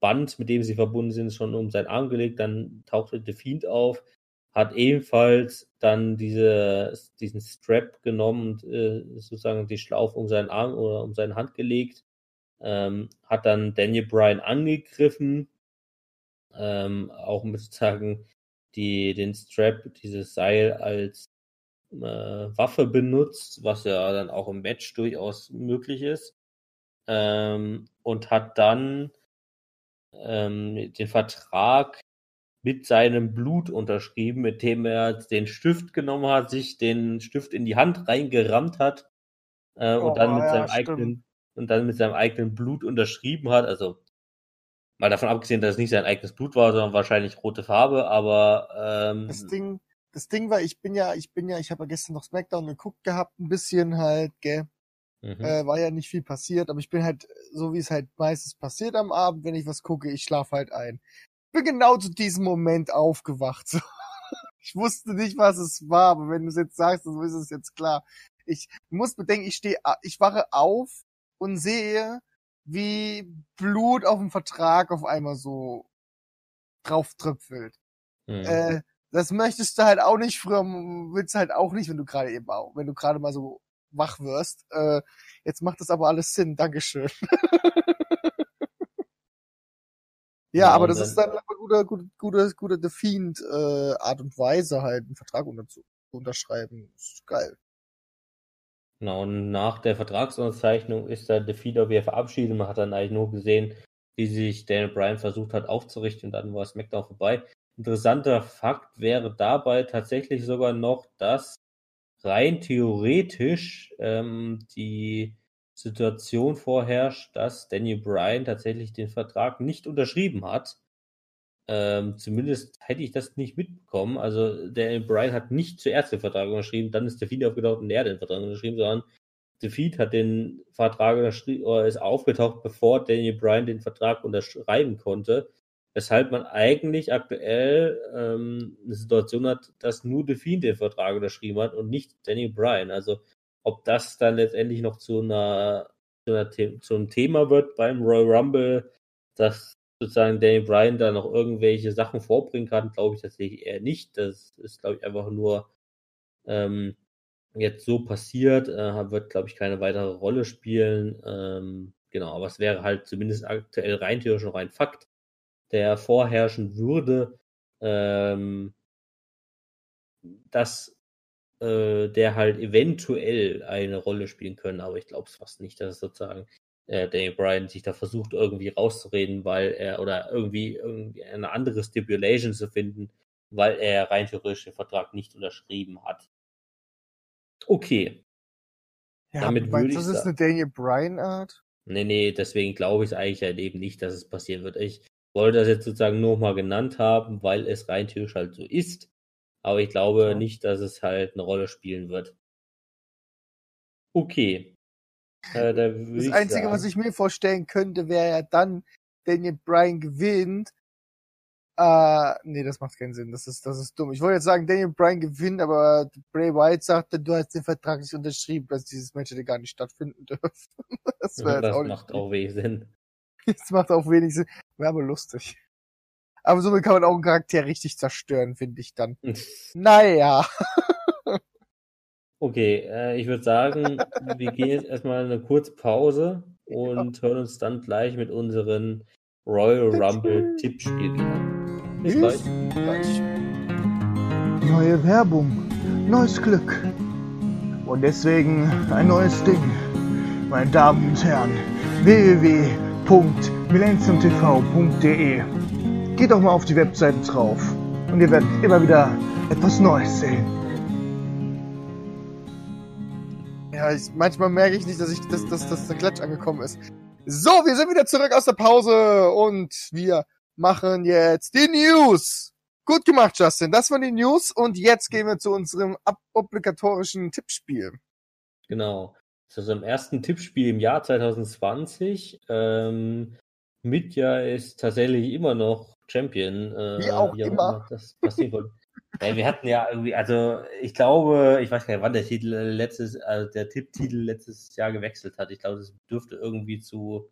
Band, mit dem sie verbunden sind, schon um seinen Arm gelegt. Dann tauchte The Fiend auf, hat ebenfalls dann diese, diesen Strap genommen und äh, sozusagen die Schlaufe um seinen Arm oder um seine Hand gelegt. Ähm, hat dann Daniel Bryan angegriffen, ähm, auch mit sozusagen die, den Strap, dieses Seil als äh, Waffe benutzt, was ja dann auch im Match durchaus möglich ist. Ähm, und hat dann ähm, den Vertrag mit seinem Blut unterschrieben, mit dem er den Stift genommen hat, sich den Stift in die Hand reingerammt hat äh, oh, und dann mit ja, seinem stimmt. eigenen und dann mit seinem eigenen Blut unterschrieben hat. Also mal davon abgesehen, dass es nicht sein eigenes Blut war, sondern wahrscheinlich rote Farbe, aber ähm, das Ding, das Ding war, ich bin ja, ich bin ja, ich habe ja gestern noch SmackDown geguckt gehabt, ein bisschen halt, gell. Mhm. Äh, war ja nicht viel passiert, aber ich bin halt, so wie es halt meistens passiert am Abend, wenn ich was gucke, ich schlafe halt ein. Bin genau zu diesem Moment aufgewacht. So. Ich wusste nicht, was es war, aber wenn du es jetzt sagst, so ist es jetzt klar. Ich muss bedenken, ich stehe, ich wache auf und sehe, wie Blut auf dem Vertrag auf einmal so drauf tröpfelt. Mhm. Äh, das möchtest du halt auch nicht, früher willst du halt auch nicht, wenn du gerade eben auch, wenn du gerade mal so wach wirst. Äh, jetzt macht das aber alles Sinn, Dankeschön. ja, ja, aber das ist dann eine gute, gute, gute, gute Defiant äh, Art und Weise, halt einen Vertrag unter zu unterschreiben. Ist geil. Genau, und nach der Vertragsunterzeichnung ist der Defeat auch wieder verabschiedet. Man hat dann eigentlich nur gesehen, wie sich Daniel Bryan versucht hat aufzurichten und dann war SmackDown vorbei. Interessanter Fakt wäre dabei tatsächlich sogar noch, dass rein theoretisch ähm, die Situation vorherrscht, dass Daniel Bryan tatsächlich den Vertrag nicht unterschrieben hat. Ähm, zumindest hätte ich das nicht mitbekommen. Also Daniel Bryan hat nicht zuerst den Vertrag unterschrieben, dann ist der Feed aufgetaucht und er hat den Vertrag unterschrieben, sondern der Feed hat den Vertrag unterschrieben oder ist aufgetaucht, bevor Daniel Bryan den Vertrag unterschreiben konnte weshalb man eigentlich aktuell ähm, eine Situation hat, dass nur Fiend den Vertrag unterschrieben hat und nicht Danny Bryan. Also ob das dann letztendlich noch zu einer, zu, einer zu einem Thema wird beim Royal Rumble, dass sozusagen Danny Bryan da noch irgendwelche Sachen vorbringen kann, glaube ich tatsächlich eher nicht. Das ist, glaube ich, einfach nur ähm, jetzt so passiert, äh, wird, glaube ich, keine weitere Rolle spielen. Ähm, genau, aber es wäre halt zumindest aktuell rein theoretisch noch ein Fakt, der vorherrschen würde, ähm, dass äh, der halt eventuell eine Rolle spielen können, aber ich glaube es fast nicht, dass es sozusagen äh, Daniel Bryan sich da versucht irgendwie rauszureden, weil er oder irgendwie, irgendwie eine andere Stipulation zu finden, weil er rein theoretisch den Vertrag nicht unterschrieben hat. Okay. Ja, Damit würde ich das ist eine Daniel Bryan Art? Nee, nee, deswegen glaube ich eigentlich halt eben nicht, dass es passieren wird. Ich wollte das jetzt sozusagen nur mal genannt haben, weil es rein theoretisch halt so ist. Aber ich glaube nicht, dass es halt eine Rolle spielen wird. Okay. Äh, da das Einzige, sagen, was ich mir vorstellen könnte, wäre ja dann, Daniel Bryan gewinnt. Äh, nee, das macht keinen Sinn. Das ist, das ist dumm. Ich wollte jetzt sagen, Daniel Bryan gewinnt, aber Bray Wyatt sagte, du hast den Vertrag nicht unterschrieben, dass dieses Match hätte gar nicht stattfinden dürfen. das, das auch macht auch wenig Sinn. Das macht auch wenig Sinn. Wäre aber lustig. Aber somit kann man auch einen Charakter richtig zerstören, finde ich dann. naja. Okay, äh, ich würde sagen, wir gehen jetzt erstmal eine kurze Pause und hören uns dann gleich mit unseren Royal Rumble Tippspiel wieder. Bis gleich. gleich. Neue Werbung, neues Glück. Und deswegen ein neues Ding. meine Damen und Herren, www.millenniumtv.de. Geht doch mal auf die Webseite drauf und ihr werdet immer wieder etwas Neues sehen. Ja, ich, manchmal merke ich nicht, dass, ich, dass, dass, dass der Klatsch angekommen ist. So, wir sind wieder zurück aus der Pause und wir machen jetzt die News. Gut gemacht, Justin. Das waren die News und jetzt gehen wir zu unserem obligatorischen Tippspiel. Genau. Das ist im ersten Tippspiel im Jahr 2020. Ähm, Mitja ist tatsächlich immer noch Champion. Äh, wie auch wie immer. Das passiert. ja, wir hatten ja irgendwie, also ich glaube, ich weiß gar nicht, wann der Titel letztes, also der Tipptitel letztes Jahr gewechselt hat. Ich glaube, das dürfte irgendwie zu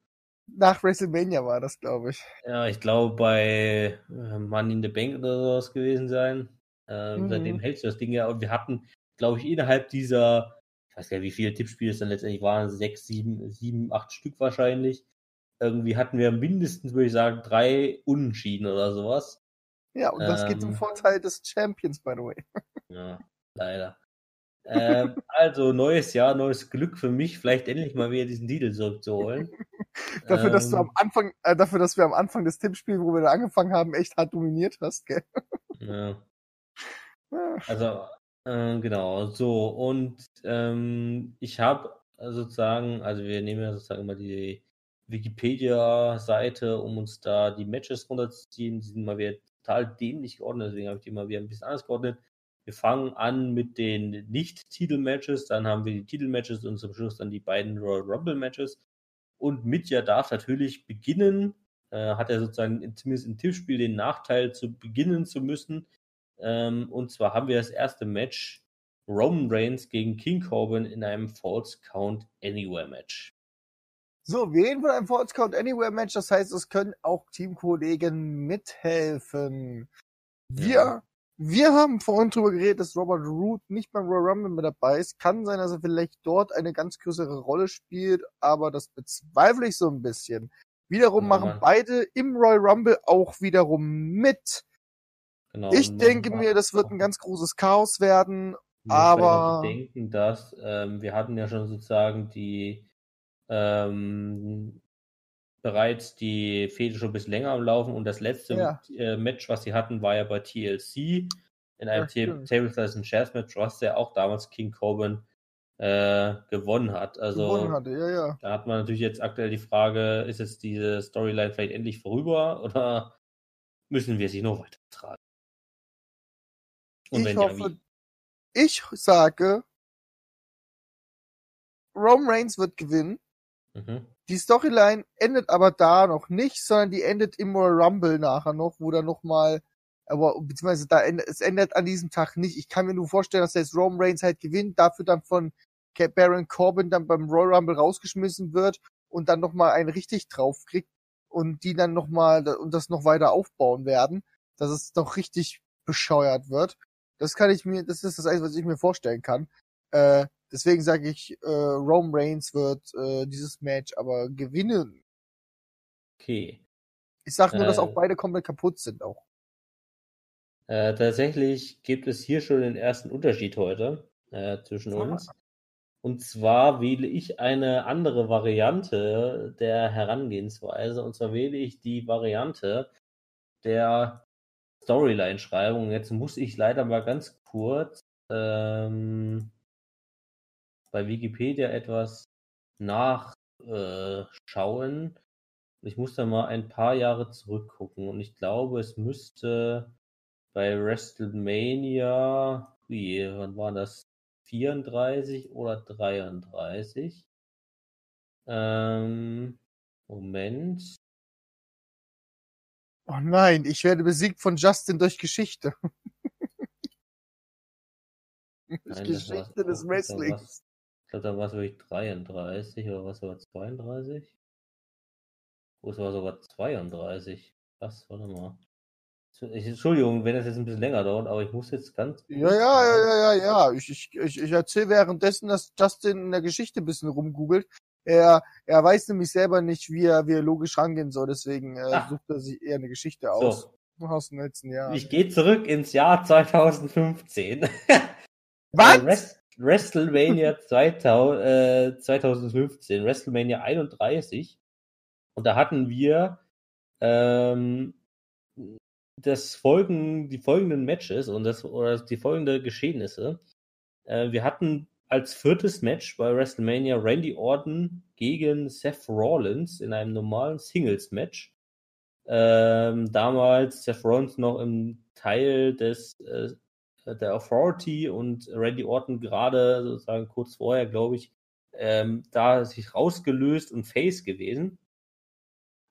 nach WrestleMania war das, glaube ich. Ja, ich glaube bei äh, Money in the Bank oder sowas gewesen sein. Ähm, mhm. Seitdem hältst du das Ding ja. Und wir hatten, glaube ich, innerhalb dieser, ich weiß gar nicht, wie viele Tippspiele es dann letztendlich waren, sechs, sieben, sieben, acht Stück wahrscheinlich. Irgendwie hatten wir mindestens, würde ich sagen, drei Unentschieden oder sowas. Ja, und das ähm, geht zum ähm. Vorteil des Champions, by the way. ja, leider. ähm, also, neues Jahr, neues Glück für mich, vielleicht endlich mal wieder diesen Titel zurückzuholen. dafür, ähm, dass du am ähm. Anfang, äh, dafür, dass wir am Anfang des Tippspiels, wo wir da angefangen haben, echt hart dominiert hast, gell? Ja. Also, äh, genau, so, und ähm, ich habe sozusagen, also wir nehmen ja sozusagen immer die Wikipedia-Seite, um uns da die Matches runterzuziehen. Die sind mal wieder total dämlich geordnet, deswegen habe ich die mal wieder ein bisschen anders geordnet. Wir fangen an mit den Nicht-Titel-Matches, dann haben wir die Titel-Matches und zum Schluss dann die beiden Royal Rumble-Matches. Und Mitja darf natürlich beginnen, äh, hat er sozusagen zumindest im Tippspiel den Nachteil, zu beginnen zu müssen. Ähm, und zwar haben wir das erste Match Roman Reigns gegen King Corbin in einem False Count Anywhere Match. So, wir reden von einem False Count Anywhere Match, das heißt, es können auch Teamkollegen mithelfen. Wir ja. Wir haben vorhin drüber geredet, dass Robert Root nicht beim Royal Rumble mit dabei ist. Kann sein, dass er vielleicht dort eine ganz größere Rolle spielt, aber das bezweifle ich so ein bisschen. Wiederum ja, machen beide im Royal Rumble auch wiederum mit. Genau, ich denke mir, das wird ein ganz großes Chaos werden, aber. denken, dass ähm, wir hatten ja schon sozusagen die ähm, bereits die Fehde schon ein bisschen länger am Laufen und das letzte ja. äh, Match, was sie hatten, war ja bei TLC in einem ja, Table Slice Chairs Match, was ja auch damals King Corbin äh, gewonnen hat. Also gewonnen hatte, ja, ja. da hat man natürlich jetzt aktuell die Frage, ist jetzt diese Storyline vielleicht endlich vorüber oder müssen wir sie noch weiter tragen? Und ich hoffe, ja, ich sage, Rome Reigns wird gewinnen. Mhm. Die Storyline endet aber da noch nicht, sondern die endet im Royal Rumble nachher noch, wo dann nochmal, aber beziehungsweise da endet, es endet an diesem Tag nicht. Ich kann mir nur vorstellen, dass jetzt Roman Reigns halt gewinnt, dafür dann von Baron Corbin dann beim Royal Rumble rausgeschmissen wird und dann nochmal einen richtig drauf kriegt und die dann nochmal und das noch weiter aufbauen werden, dass es doch richtig bescheuert wird. Das kann ich mir, das ist das Einzige, was ich mir vorstellen kann. Äh, Deswegen sage ich, äh, Rome Reigns wird äh, dieses Match aber gewinnen. Okay. Ich sage nur, dass auch äh. beide komplett kaputt sind auch. Äh, tatsächlich gibt es hier schon den ersten Unterschied heute äh, zwischen uns. Und zwar wähle ich eine andere Variante der Herangehensweise. Und zwar wähle ich die Variante der Storyline-Schreibung. Jetzt muss ich leider mal ganz kurz ähm, bei Wikipedia etwas nachschauen. Ich muss da mal ein paar Jahre zurückgucken und ich glaube, es müsste bei WrestleMania, wie, wann war das? 34 oder 33? Ähm, Moment. Oh nein, ich werde besiegt von Justin durch Geschichte. Nein, Geschichte des Wrestlings. Ich glaube, da war es wirklich 33 oder was sogar 32? Oh, es war sogar 32. Was, warte mal. Entschuldigung, wenn das jetzt ein bisschen länger dauert, aber ich muss jetzt ganz. Ja, ja, ja, ja, ja, ja. Ich, ich, ich, ich erzähle währenddessen, dass Justin in der Geschichte ein bisschen rumgoogelt. Er, er weiß nämlich selber nicht, wie er, wie er logisch rangehen soll, deswegen äh, ah. sucht er sich eher eine Geschichte aus. So. Aus dem letzten Jahr. Ich gehe zurück ins Jahr 2015. Was? WrestleMania 2000, äh, 2015, WrestleMania 31. Und da hatten wir ähm, das folgen, die folgenden Matches und das, oder die folgenden Geschehnisse. Äh, wir hatten als viertes Match bei WrestleMania Randy Orton gegen Seth Rollins in einem normalen Singles-Match. Ähm, damals Seth Rollins noch im Teil des äh, der Authority und Randy Orton gerade sozusagen kurz vorher, glaube ich, ähm, da sich rausgelöst und Face gewesen.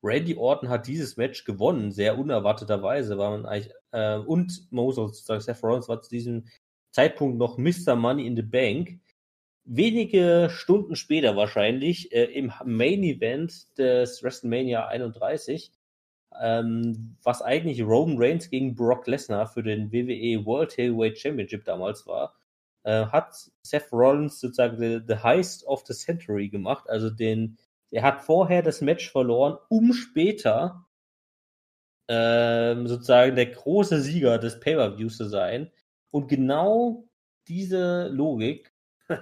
Randy Orton hat dieses Match gewonnen, sehr unerwarteterweise, war man eigentlich, äh, und man muss auch sagen, Seth Rollins war zu diesem Zeitpunkt noch Mr. Money in the Bank. Wenige Stunden später wahrscheinlich, äh, im Main Event des WrestleMania 31, ähm, was eigentlich Roman Reigns gegen Brock Lesnar für den WWE World Heavyweight Championship damals war, äh, hat Seth Rollins sozusagen the, the Heist of the Century gemacht, also den er hat vorher das Match verloren, um später ähm, sozusagen der große Sieger des Pay-Per-Views zu sein. Und genau diese Logik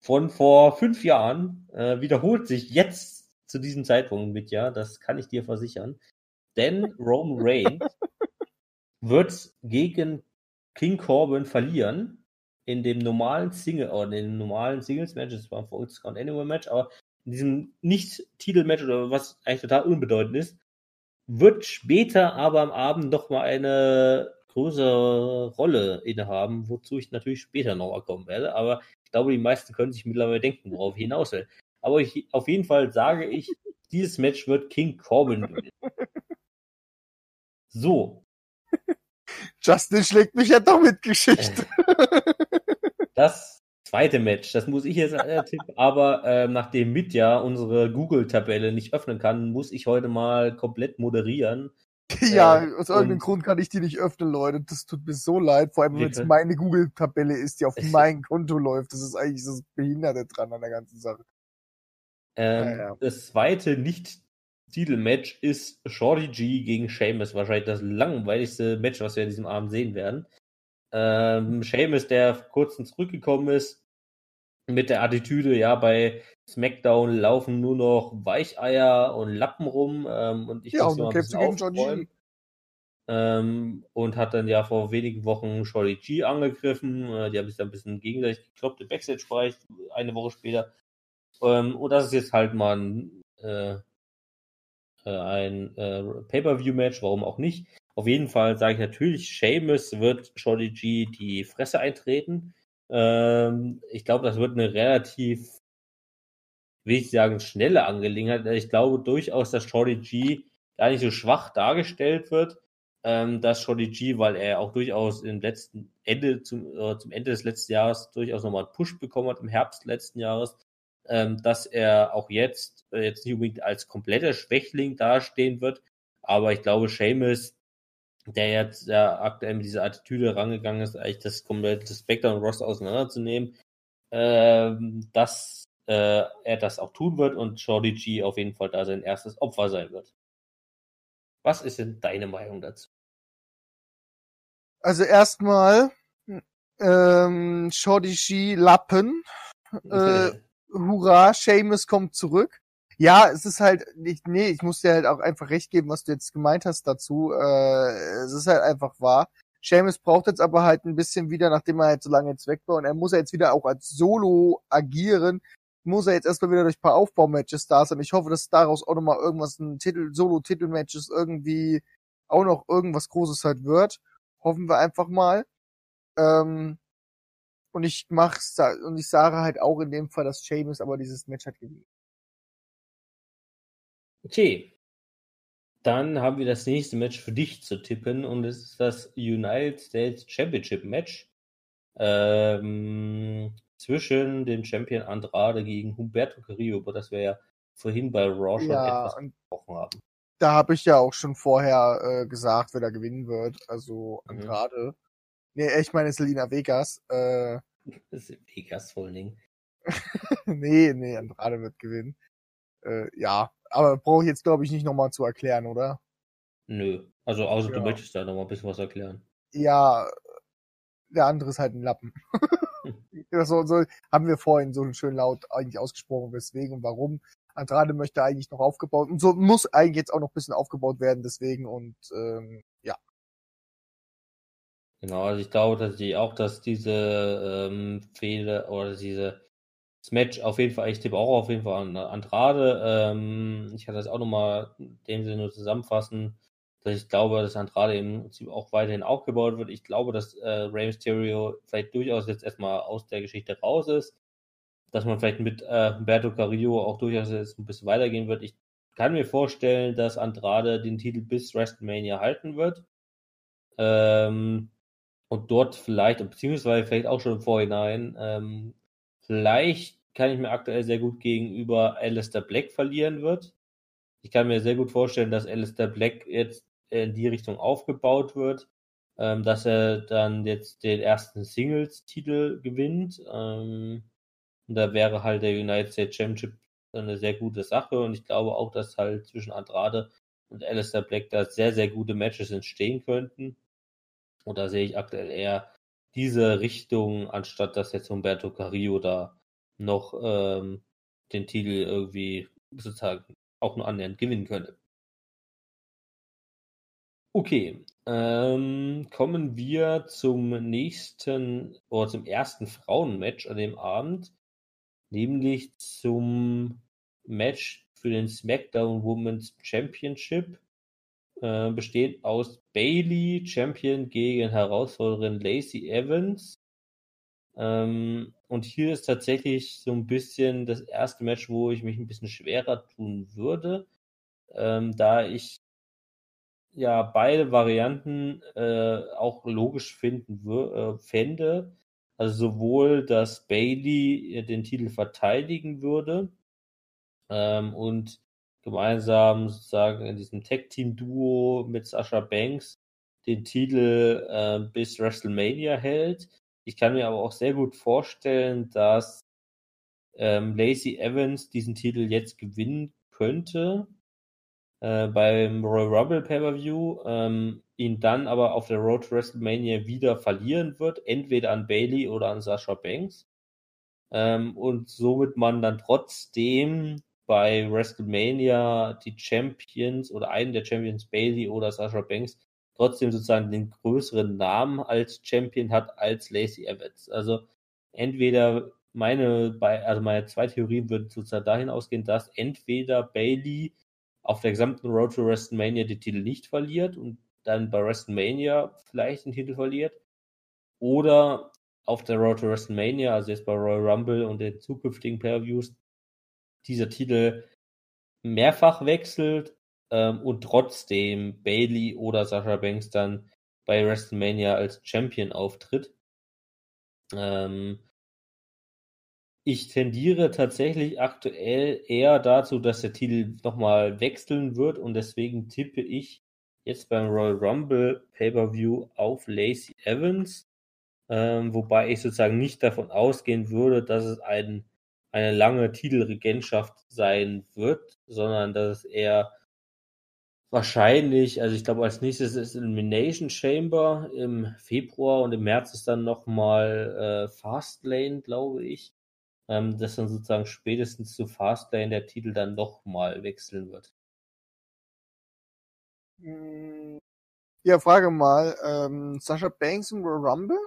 von vor fünf Jahren äh, wiederholt sich jetzt zu diesem Zeitpunkt mit, ja, das kann ich dir versichern. Denn Roman Reigns wird gegen King Corbin verlieren in dem normalen Single, oder in dem normalen Singles-Match, das war ein Full Count Anywhere Match, aber in diesem Nicht-Titelmatch oder was eigentlich total unbedeutend ist, wird später aber am Abend noch mal eine größere Rolle innehaben, wozu ich natürlich später noch kommen werde. Aber ich glaube, die meisten können sich mittlerweile denken, worauf ich hinaus will. Aber ich, auf jeden Fall sage ich, dieses Match wird King Corbin gewinnen. So. Justin schlägt mich ja doch mit Geschichte. Das zweite Match, das muss ich jetzt äh, tippen, aber äh, nachdem Mitya unsere Google-Tabelle nicht öffnen kann, muss ich heute mal komplett moderieren. Ja, äh, aus irgendeinem Grund kann ich die nicht öffnen, Leute. Das tut mir so leid, vor allem wenn es meine Google-Tabelle ist, die auf mein Konto läuft. Das ist eigentlich das Behinderte dran an der ganzen Sache. Ähm, ja, ja. Das zweite Nicht-Titelmatch ist Shorty G gegen Sheamus. Wahrscheinlich das langweiligste Match, was wir in diesem Abend sehen werden. Ähm, Seamus, der kurzem zurückgekommen ist, mit der Attitüde, ja, bei SmackDown laufen nur noch Weicheier und Lappen rum ähm, und ich ja, dann kämpft gegen John G. Ähm, und hat dann ja vor wenigen Wochen Shorty G angegriffen. Äh, die haben sich dann ein bisschen gegenseitig gekloppt im Backstage-Bereich, eine Woche später. Ähm, und das ist jetzt halt mal ein, äh, äh ein äh, Pay-Per-View-Match, warum auch nicht. Auf jeden Fall sage ich natürlich, Seamus wird Shorty G die Fresse eintreten. Ähm, ich glaube, das wird eine relativ, will ich sagen, schnelle Angelegenheit. Ich glaube durchaus, dass Shorty G gar nicht so schwach dargestellt wird. Ähm, dass Shorty G, weil er auch durchaus im letzten Ende, zum, äh, zum Ende des letzten Jahres durchaus nochmal einen Push bekommen hat, im Herbst letzten Jahres, ähm, dass er auch jetzt, äh, jetzt nicht unbedingt als kompletter Schwächling dastehen wird. Aber ich glaube, Seamus der jetzt ja aktuell mit dieser Attitüde rangegangen ist, eigentlich das komplette Spectre und Ross auseinanderzunehmen, ähm, dass äh, er das auch tun wird und Shorty G auf jeden Fall da sein erstes Opfer sein wird. Was ist denn deine Meinung dazu? Also erstmal ähm, Shorty G Lappen. Äh, hurra, Seamus kommt zurück ja, es ist halt, ich, nee, ich muss dir halt auch einfach recht geben, was du jetzt gemeint hast dazu. Äh, es ist halt einfach wahr. Seamus braucht jetzt aber halt ein bisschen wieder, nachdem er halt so lange jetzt weg war und er muss ja jetzt wieder auch als Solo agieren, muss er jetzt erstmal wieder durch ein paar Aufbaumatches da sein. Ich hoffe, dass daraus auch nochmal irgendwas, ein Titel, Solo-Titelmatches irgendwie auch noch irgendwas Großes halt wird. Hoffen wir einfach mal. Ähm, und ich mach's, und ich sage halt auch in dem Fall, dass Seamus aber dieses Match hat gewinnt. Okay. Dann haben wir das nächste Match für dich zu tippen und es ist das United States Championship Match ähm, zwischen dem Champion Andrade gegen Humberto Carrillo, über das wir ja vorhin bei Raw schon ja, etwas gesprochen haben. Da habe ich ja auch schon vorher äh, gesagt, wer da gewinnen wird. Also mhm. Andrade. Mhm. Nee, ich meine Selina Vegas. Äh, Vegas vor allen Dingen. nee, nee, Andrade wird gewinnen. Äh, ja, aber brauche ich jetzt, glaube ich, nicht nochmal zu erklären, oder? Nö. Also außer ja. du möchtest da nochmal ein bisschen was erklären. Ja, der andere ist halt ein Lappen. Das so, so, haben wir vorhin so schön laut eigentlich ausgesprochen, weswegen und warum. Andrade möchte eigentlich noch aufgebaut und so muss eigentlich jetzt auch noch ein bisschen aufgebaut werden, deswegen und ähm. Genau, also ich glaube tatsächlich auch, dass diese ähm, Fehler oder diese das Match auf jeden Fall, ich tippe auch auf jeden Fall an Andrade. Ähm, ich kann das auch nochmal in dem Sinne nur zusammenfassen, dass ich glaube, dass Andrade im Prinzip auch weiterhin aufgebaut wird. Ich glaube, dass äh, Rey Mysterio vielleicht durchaus jetzt erstmal aus der Geschichte raus ist, dass man vielleicht mit äh, Humberto Carrillo auch durchaus jetzt ein bisschen weitergehen wird. Ich kann mir vorstellen, dass Andrade den Titel bis WrestleMania halten wird. Ähm, und dort vielleicht, beziehungsweise vielleicht auch schon im Vorhinein, ähm, vielleicht kann ich mir aktuell sehr gut gegenüber Alistair Black verlieren wird. Ich kann mir sehr gut vorstellen, dass Alistair Black jetzt in die Richtung aufgebaut wird, ähm, dass er dann jetzt den ersten Singles-Titel gewinnt. Ähm, und da wäre halt der United States Championship eine sehr gute Sache. Und ich glaube auch, dass halt zwischen Andrade und Alistair Black da sehr, sehr gute Matches entstehen könnten. Und da sehe ich aktuell eher diese Richtung, anstatt dass jetzt Humberto Carrillo da noch ähm, den Titel irgendwie sozusagen auch nur annähernd gewinnen könnte. Okay, ähm, kommen wir zum nächsten oder zum ersten Frauenmatch an dem Abend, nämlich zum Match für den SmackDown Women's Championship äh, besteht aus Bailey, Champion, gegen Herausforderin Lacey Evans. Ähm, und hier ist tatsächlich so ein bisschen das erste Match, wo ich mich ein bisschen schwerer tun würde, ähm, da ich ja beide Varianten äh, auch logisch finden äh, fände. Also sowohl, dass Bailey den Titel verteidigen würde ähm, und gemeinsam sozusagen in diesem Tag-Team-Duo mit Sasha Banks den Titel äh, bis WrestleMania hält. Ich kann mir aber auch sehr gut vorstellen, dass ähm, Lacey Evans diesen Titel jetzt gewinnen könnte äh, beim Royal Rumble Pay-Per-View, ähm, ihn dann aber auf der Road to WrestleMania wieder verlieren wird, entweder an Bailey oder an Sasha Banks. Ähm, und somit man dann trotzdem bei WrestleMania die Champions oder einen der Champions Bailey oder Sasha Banks trotzdem sozusagen den größeren Namen als Champion hat als Lacey Evans. Also entweder meine, also meine zwei Theorien würden sozusagen dahin ausgehen, dass entweder Bailey auf der gesamten Road to WrestleMania den Titel nicht verliert und dann bei WrestleMania vielleicht den Titel verliert oder auf der Road to WrestleMania, also jetzt bei Royal Rumble und den zukünftigen Pay-Views, dieser Titel mehrfach wechselt ähm, und trotzdem Bailey oder Sasha Banks dann bei WrestleMania als Champion auftritt. Ähm, ich tendiere tatsächlich aktuell eher dazu, dass der Titel nochmal wechseln wird und deswegen tippe ich jetzt beim Royal Rumble Pay-Per-View auf Lacey Evans, ähm, wobei ich sozusagen nicht davon ausgehen würde, dass es ein eine lange Titelregentschaft sein wird, sondern dass es eher wahrscheinlich, also ich glaube als nächstes ist Elimination Chamber im Februar und im März ist dann nochmal äh, Fastlane, glaube ich, ähm, dass dann sozusagen spätestens zu Fastlane der Titel dann nochmal wechseln wird. Hm, ja, Frage mal, ähm, Sascha Banks im Rumble?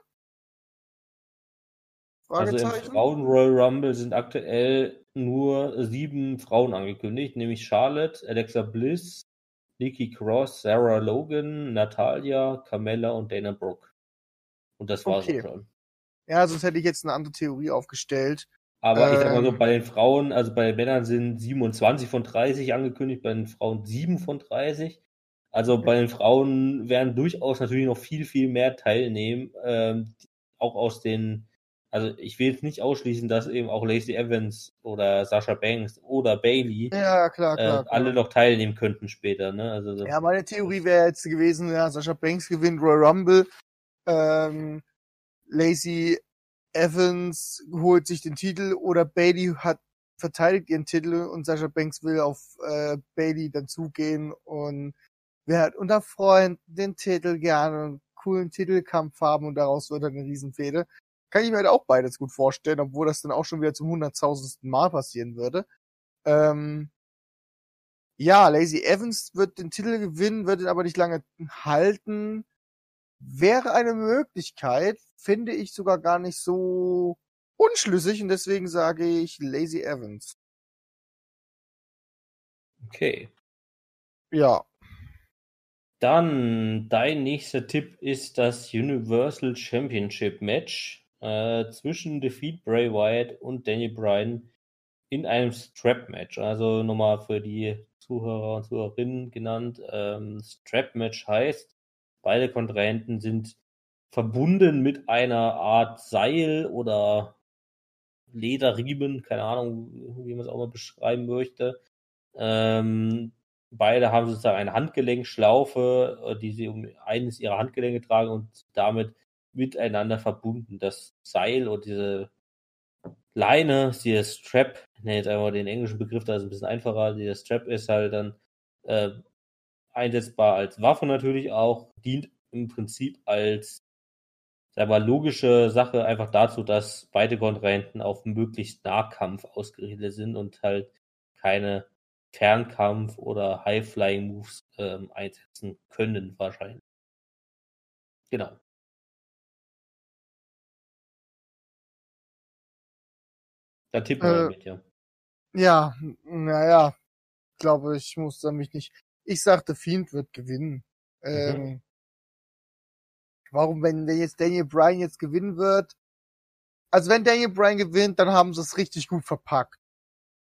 Also im Frauen Royal Rumble sind aktuell nur sieben Frauen angekündigt, nämlich Charlotte, Alexa Bliss, Nikki Cross, Sarah Logan, Natalia, Carmella und Dana Brooke. Und das war's okay. schon. Ja, sonst hätte ich jetzt eine andere Theorie aufgestellt. Aber ähm, ich sag mal so, ähm. bei den Frauen, also bei den Männern sind 27 von 30 angekündigt, bei den Frauen 7 von 30. Also bei den Frauen werden durchaus natürlich noch viel, viel mehr teilnehmen, ähm, auch aus den also ich will jetzt nicht ausschließen, dass eben auch Lacey Evans oder Sasha Banks oder Bailey ja, klar, klar, äh, alle noch teilnehmen könnten später. Ne? Also so. Ja, meine Theorie wäre jetzt gewesen, ja, Sasha Banks gewinnt Royal Rumble, ähm, Lacey Evans holt sich den Titel oder Bailey hat verteidigt ihren Titel und Sasha Banks will auf äh, Bailey dann zugehen und wer hat unter Freunden den Titel gerne einen coolen Titelkampf haben und daraus wird dann eine Riesenfehde. Kann ich mir halt auch beides gut vorstellen, obwohl das dann auch schon wieder zum hunderttausendsten Mal passieren würde. Ähm, ja, Lazy Evans wird den Titel gewinnen, wird ihn aber nicht lange halten. Wäre eine Möglichkeit, finde ich sogar gar nicht so unschlüssig und deswegen sage ich Lazy Evans. Okay. Ja. Dann dein nächster Tipp ist das Universal Championship Match äh, zwischen Defeat Bray Wyatt und Daniel Bryan in einem Strap-Match. Also nochmal für die Zuhörer und Zuhörerinnen genannt. Ähm, Strap-Match heißt, beide Kontrahenten sind verbunden mit einer Art Seil oder Lederriemen, keine Ahnung, wie man es auch mal beschreiben möchte. Ähm, beide haben sozusagen eine Handgelenkschlaufe, äh, die sie um eines ihrer Handgelenke tragen und damit miteinander verbunden. Das Seil oder diese Leine, dieser Strap, ich nenne jetzt einfach den englischen Begriff, da ist ein bisschen einfacher. Dieser Strap ist halt dann äh, einsetzbar als Waffe natürlich auch, dient im Prinzip als wir, logische Sache einfach dazu, dass beide Kontrahenten auf möglichst Nahkampf ausgerichtet sind und halt keine Fernkampf- oder High-Flying-Moves ähm, einsetzen können, wahrscheinlich. Genau. Da tippen wir Äh, mit, ja. Ja, naja, glaube ich, muss da mich nicht. Ich sagte, Fiend wird gewinnen. Ähm, warum, wenn der jetzt Daniel Bryan jetzt gewinnen wird? Also wenn Daniel Bryan gewinnt, dann haben sie es richtig gut verpackt.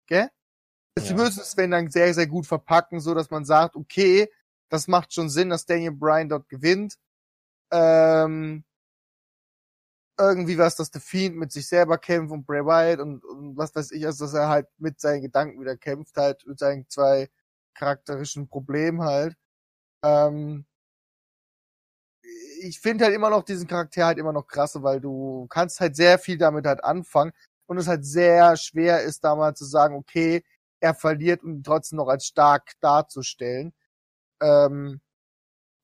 Gell? Sie Ja. müssen es wenn dann sehr, sehr gut verpacken, so dass man sagt, okay, das macht schon Sinn, dass Daniel Bryan dort gewinnt. Ähm, irgendwie was, dass The Fiend mit sich selber kämpft und Bray Wyatt und, und was weiß ich, also dass er halt mit seinen Gedanken wieder kämpft, halt mit seinen zwei charakterischen Problemen halt. Ähm, ich finde halt immer noch diesen Charakter halt immer noch krasse, weil du kannst halt sehr viel damit halt anfangen und es halt sehr schwer ist, da mal zu sagen, okay, er verliert und ihn trotzdem noch als stark darzustellen. Ähm,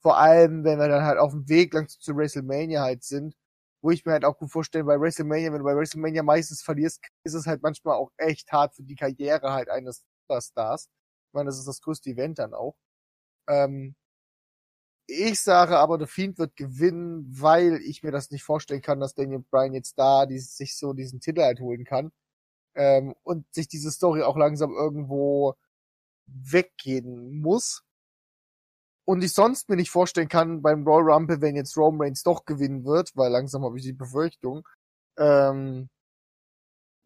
vor allem, wenn wir dann halt auf dem Weg lang zu WrestleMania halt sind, wo ich mir halt auch gut vorstelle, bei WrestleMania, wenn du bei WrestleMania meistens verlierst, ist es halt manchmal auch echt hart für die Karriere halt eines Superstars. Ich meine, das ist das größte Event dann auch. Ähm, ich sage aber, The Fiend wird gewinnen, weil ich mir das nicht vorstellen kann, dass Daniel Bryan jetzt da die, sich so diesen Titel halt holen kann. Ähm, und sich diese Story auch langsam irgendwo weggehen muss. Und ich sonst mir nicht vorstellen kann beim Royal Rumble, wenn jetzt Roman Reigns doch gewinnen wird, weil langsam habe ich die Befürchtung. Ähm,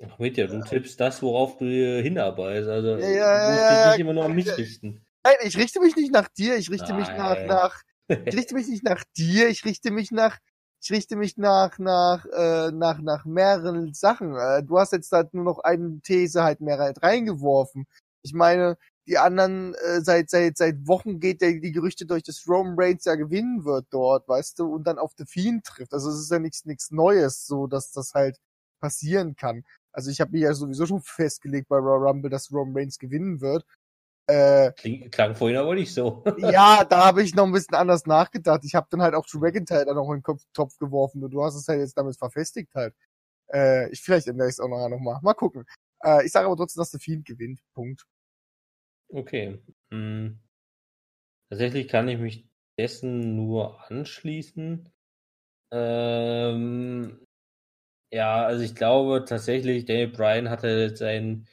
Ach, mit ja, du tippst das, worauf du hinarbeitest. Also, Ja, du ja, musst ja, dich nicht immer nur an mich richten. nein, ich richte mich nicht nach dir, ich richte mich nach, Nein. nach, ich richte mich nicht nach dir, ich richte mich nach, ich richte mich nach, nach, äh, nach, nach mehreren Sachen. Äh, du hast jetzt halt nur noch eine These halt mehr halt reingeworfen. Ich meine, die anderen, äh, seit, seit, seit Wochen geht der, die Gerüchte durch, dass Roman Reigns ja gewinnen wird dort, weißt du, und dann auf The Fiend trifft. Also es ist ja nichts, nichts Neues, so, dass das halt passieren kann. Also ich habe mich ja sowieso schon festgelegt bei Royal Rumble, dass Roman Reigns gewinnen wird. Äh, Kling, klang vorhin aber nicht so. ja, da habe ich noch ein bisschen anders nachgedacht. Ich habe dann halt auch Drew McIntyre dann noch in den Kopf, Topf geworfen und du hast es halt jetzt damit verfestigt halt. Äh, ich vielleicht ändere ich es auch nachher noch mal. Mal gucken. Äh, ich sage aber trotzdem, dass der Fiend gewinnt. Punkt. Okay. Hm. Tatsächlich kann ich mich dessen nur anschließen. Ähm, ja, also ich glaube tatsächlich, Daniel Bryan hatte seinen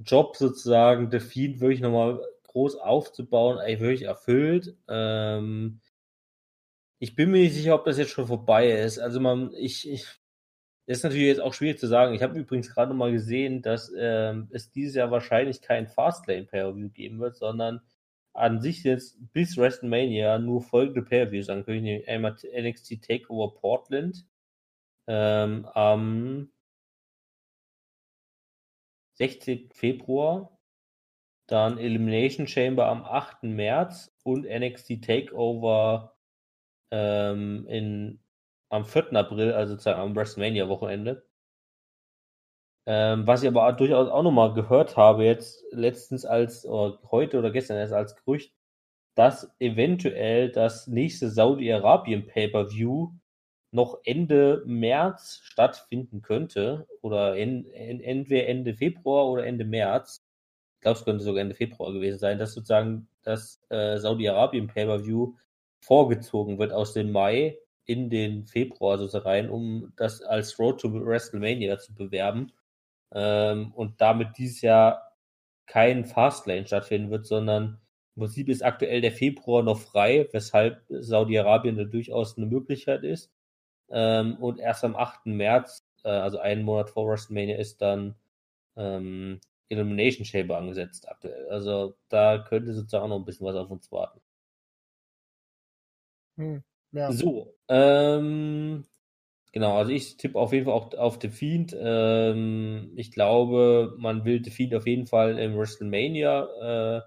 Job sozusagen, The Fiend wirklich nochmal groß aufzubauen, eigentlich wirklich erfüllt. Ähm, ich bin mir nicht sicher, ob das jetzt schon vorbei ist. Also man, ich, ich ist natürlich jetzt auch schwierig zu sagen. Ich habe übrigens gerade mal gesehen, dass ähm, es dieses Jahr wahrscheinlich kein Fastlane Pay-Per-View geben wird, sondern an sich jetzt bis WrestleMania nur folgende Pay-Per-Views ankündigen. Einmal NXT Takeover Portland ähm, am 16. Februar, dann Elimination Chamber am 8. März und NXT Takeover ähm, in, am 4. April, also sozusagen am WrestleMania-Wochenende. Ähm, was ich aber durchaus auch nochmal gehört habe, jetzt letztens als, oder heute oder gestern erst als Gerücht, dass eventuell das nächste Saudi-Arabien Pay-Per-View noch Ende März stattfinden könnte oder in, in, entweder Ende Februar oder Ende März. Ich glaube, es könnte sogar Ende Februar gewesen sein, dass sozusagen das äh, Saudi-Arabien Pay-Per-View vorgezogen wird aus dem Mai in den Februar sozusagen rein, um das als Road to WrestleMania zu bewerben. Ähm, und damit dieses Jahr kein Fastlane stattfinden wird, sondern im Prinzip ist aktuell der Februar noch frei, weshalb Saudi-Arabien da durchaus eine Möglichkeit ist. Ähm, und erst am 8. März, äh, also einen Monat vor WrestleMania, ist dann ähm, Elimination Chamber angesetzt aktuell. Also da könnte sozusagen noch ein bisschen was auf uns warten. Hm, ja. So, ähm, genau, also ich tippe auf jeden Fall auch auf The Fiend. Ähm, ich glaube, man will The Fiend auf jeden Fall im WrestleMania äh,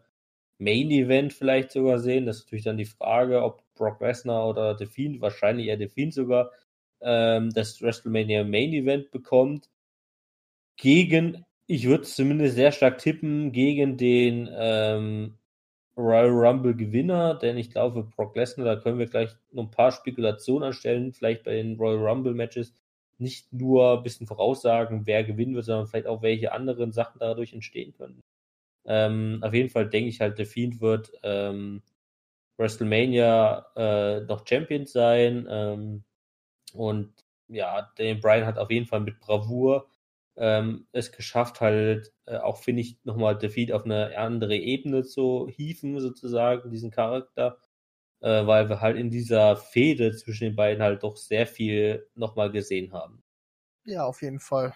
Main Event vielleicht sogar sehen. Das ist natürlich dann die Frage, ob Brock Lesnar oder The Fiend, wahrscheinlich eher The Fiend sogar, ähm, das WrestleMania Main Event bekommt. Gegen, ich würde zumindest sehr stark tippen, gegen den ähm, Royal Rumble Gewinner, denn ich glaube, Brock Lesnar, da können wir gleich noch ein paar Spekulationen anstellen, vielleicht bei den Royal Rumble Matches nicht nur ein bisschen voraussagen, wer gewinnen wird, sondern vielleicht auch welche anderen Sachen dadurch entstehen können. Ähm, auf jeden Fall denke ich halt, The Fiend wird ähm, WrestleMania äh, noch Champion sein. Ähm, und ja, Daniel Bryan hat auf jeden Fall mit Bravour ähm, es geschafft, halt äh, auch, finde ich, nochmal Defeat auf eine andere Ebene zu hieven, sozusagen, diesen Charakter, äh, weil wir halt in dieser Fehde zwischen den beiden halt doch sehr viel nochmal gesehen haben. Ja, auf jeden Fall.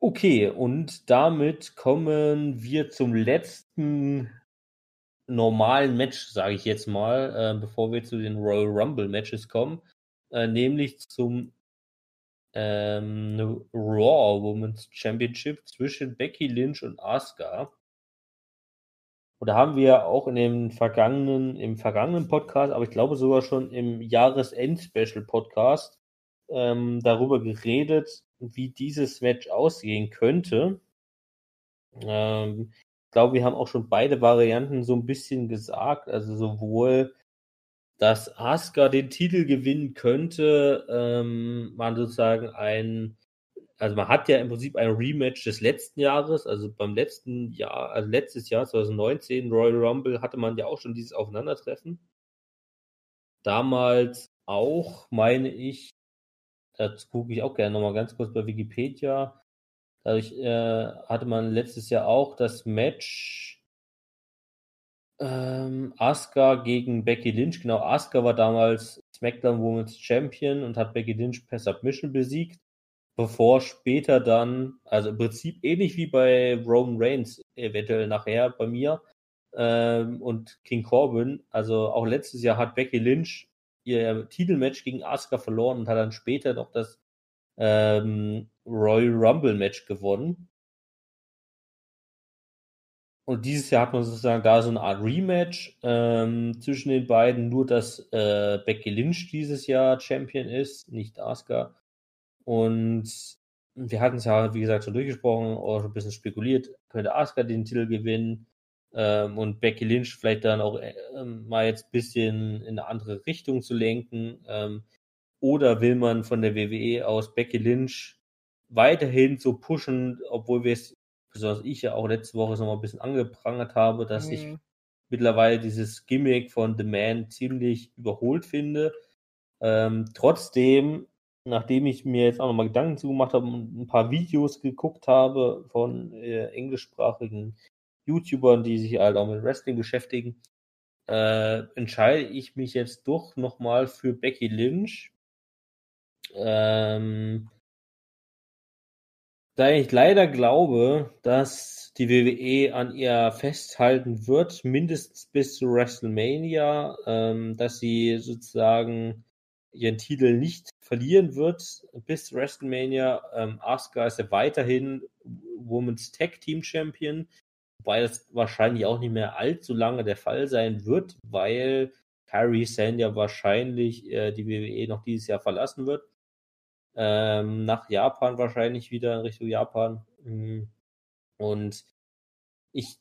Okay, und damit kommen wir zum letzten normalen Match, sage ich jetzt mal, äh, bevor wir zu den Royal Rumble Matches kommen, äh, nämlich zum ähm, Raw Women's Championship zwischen Becky Lynch und Asuka. Und da haben wir auch in dem vergangenen, im vergangenen Podcast, aber ich glaube sogar schon im Jahresend-Special-Podcast, ähm, darüber geredet, wie dieses Match ausgehen könnte. Ähm, ich glaube, wir haben auch schon beide Varianten so ein bisschen gesagt. Also sowohl, dass Asuka den Titel gewinnen könnte, ähm, man sozusagen ein, also man hat ja im Prinzip ein Rematch des letzten Jahres, also beim letzten Jahr, also letztes Jahr 2019 Royal Rumble hatte man ja auch schon dieses Aufeinandertreffen. Damals auch, meine ich, das gucke ich auch gerne nochmal ganz kurz bei Wikipedia. Dadurch äh, hatte man letztes Jahr auch das Match ähm, Asuka gegen Becky Lynch. Genau, Asuka war damals SmackDown Women's Champion und hat Becky Lynch per Submission besiegt, bevor später dann, also im Prinzip ähnlich wie bei Roman Reigns, eventuell nachher bei mir ähm, und King Corbin. Also auch letztes Jahr hat Becky Lynch ihr Titelmatch gegen Asuka verloren und hat dann später noch das ähm, Royal Rumble Match gewonnen. Und dieses Jahr hat man sozusagen da so eine Art Rematch ähm, zwischen den beiden, nur dass äh, Becky Lynch dieses Jahr Champion ist, nicht Asuka. Und wir hatten es ja, wie gesagt, schon durchgesprochen, auch schon ein bisschen spekuliert, könnte Asuka den Titel gewinnen ähm, und Becky Lynch vielleicht dann auch äh, mal jetzt ein bisschen in eine andere Richtung zu lenken. Ähm, oder will man von der WWE aus Becky Lynch weiterhin so pushen, obwohl wir es, besonders ich ja auch letzte Woche noch mal ein bisschen angeprangert habe, dass mhm. ich mittlerweile dieses Gimmick von The Man ziemlich überholt finde. Ähm, trotzdem, nachdem ich mir jetzt auch nochmal Gedanken zugemacht habe und ein paar Videos geguckt habe von äh, englischsprachigen YouTubern, die sich halt auch mit Wrestling beschäftigen, äh, entscheide ich mich jetzt doch nochmal für Becky Lynch. Ähm, da ich leider glaube, dass die WWE an ihr festhalten wird, mindestens bis zu WrestleMania, ähm, dass sie sozusagen ihren Titel nicht verlieren wird bis WrestleMania. Ähm, Asuka ist ja weiterhin Women's Tag Team Champion. Wobei das wahrscheinlich auch nicht mehr allzu lange der Fall sein wird, weil Kyrie Sand ja wahrscheinlich äh, die WWE noch dieses Jahr verlassen wird. Ähm, nach Japan wahrscheinlich wieder in Richtung Japan. Mhm. Und ich,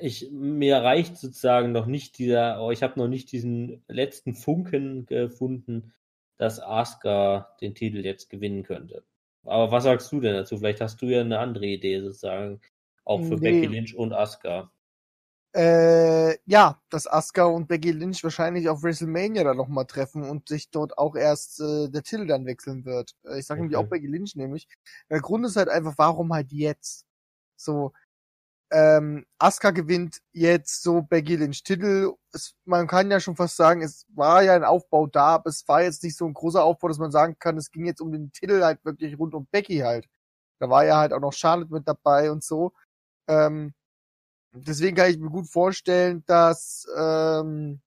ich, mir reicht sozusagen noch nicht dieser, oh, ich habe noch nicht diesen letzten Funken gefunden, dass Asuka den Titel jetzt gewinnen könnte. Aber was sagst du denn dazu? Vielleicht hast du ja eine andere Idee sozusagen, auch für Nee. Becky Lynch und Asuka. Äh, ja, dass Asuka und Becky Lynch wahrscheinlich auf WrestleMania dann nochmal treffen und sich dort auch erst äh, der Titel dann wechseln wird. Äh, Ich sage nämlich Okay. auch Becky Lynch nämlich. Der Grund ist halt einfach, warum halt jetzt? So, ähm, Asuka gewinnt jetzt so Becky Lynch Titel. Es, man kann ja schon fast sagen, es war ja ein Aufbau da, aber es war jetzt nicht so ein großer Aufbau, dass man sagen kann, es ging jetzt um den Titel halt wirklich rund um Becky halt. Da war ja halt auch noch Charlotte mit dabei und so. Ähm, deswegen kann ich mir gut vorstellen, dass ähm,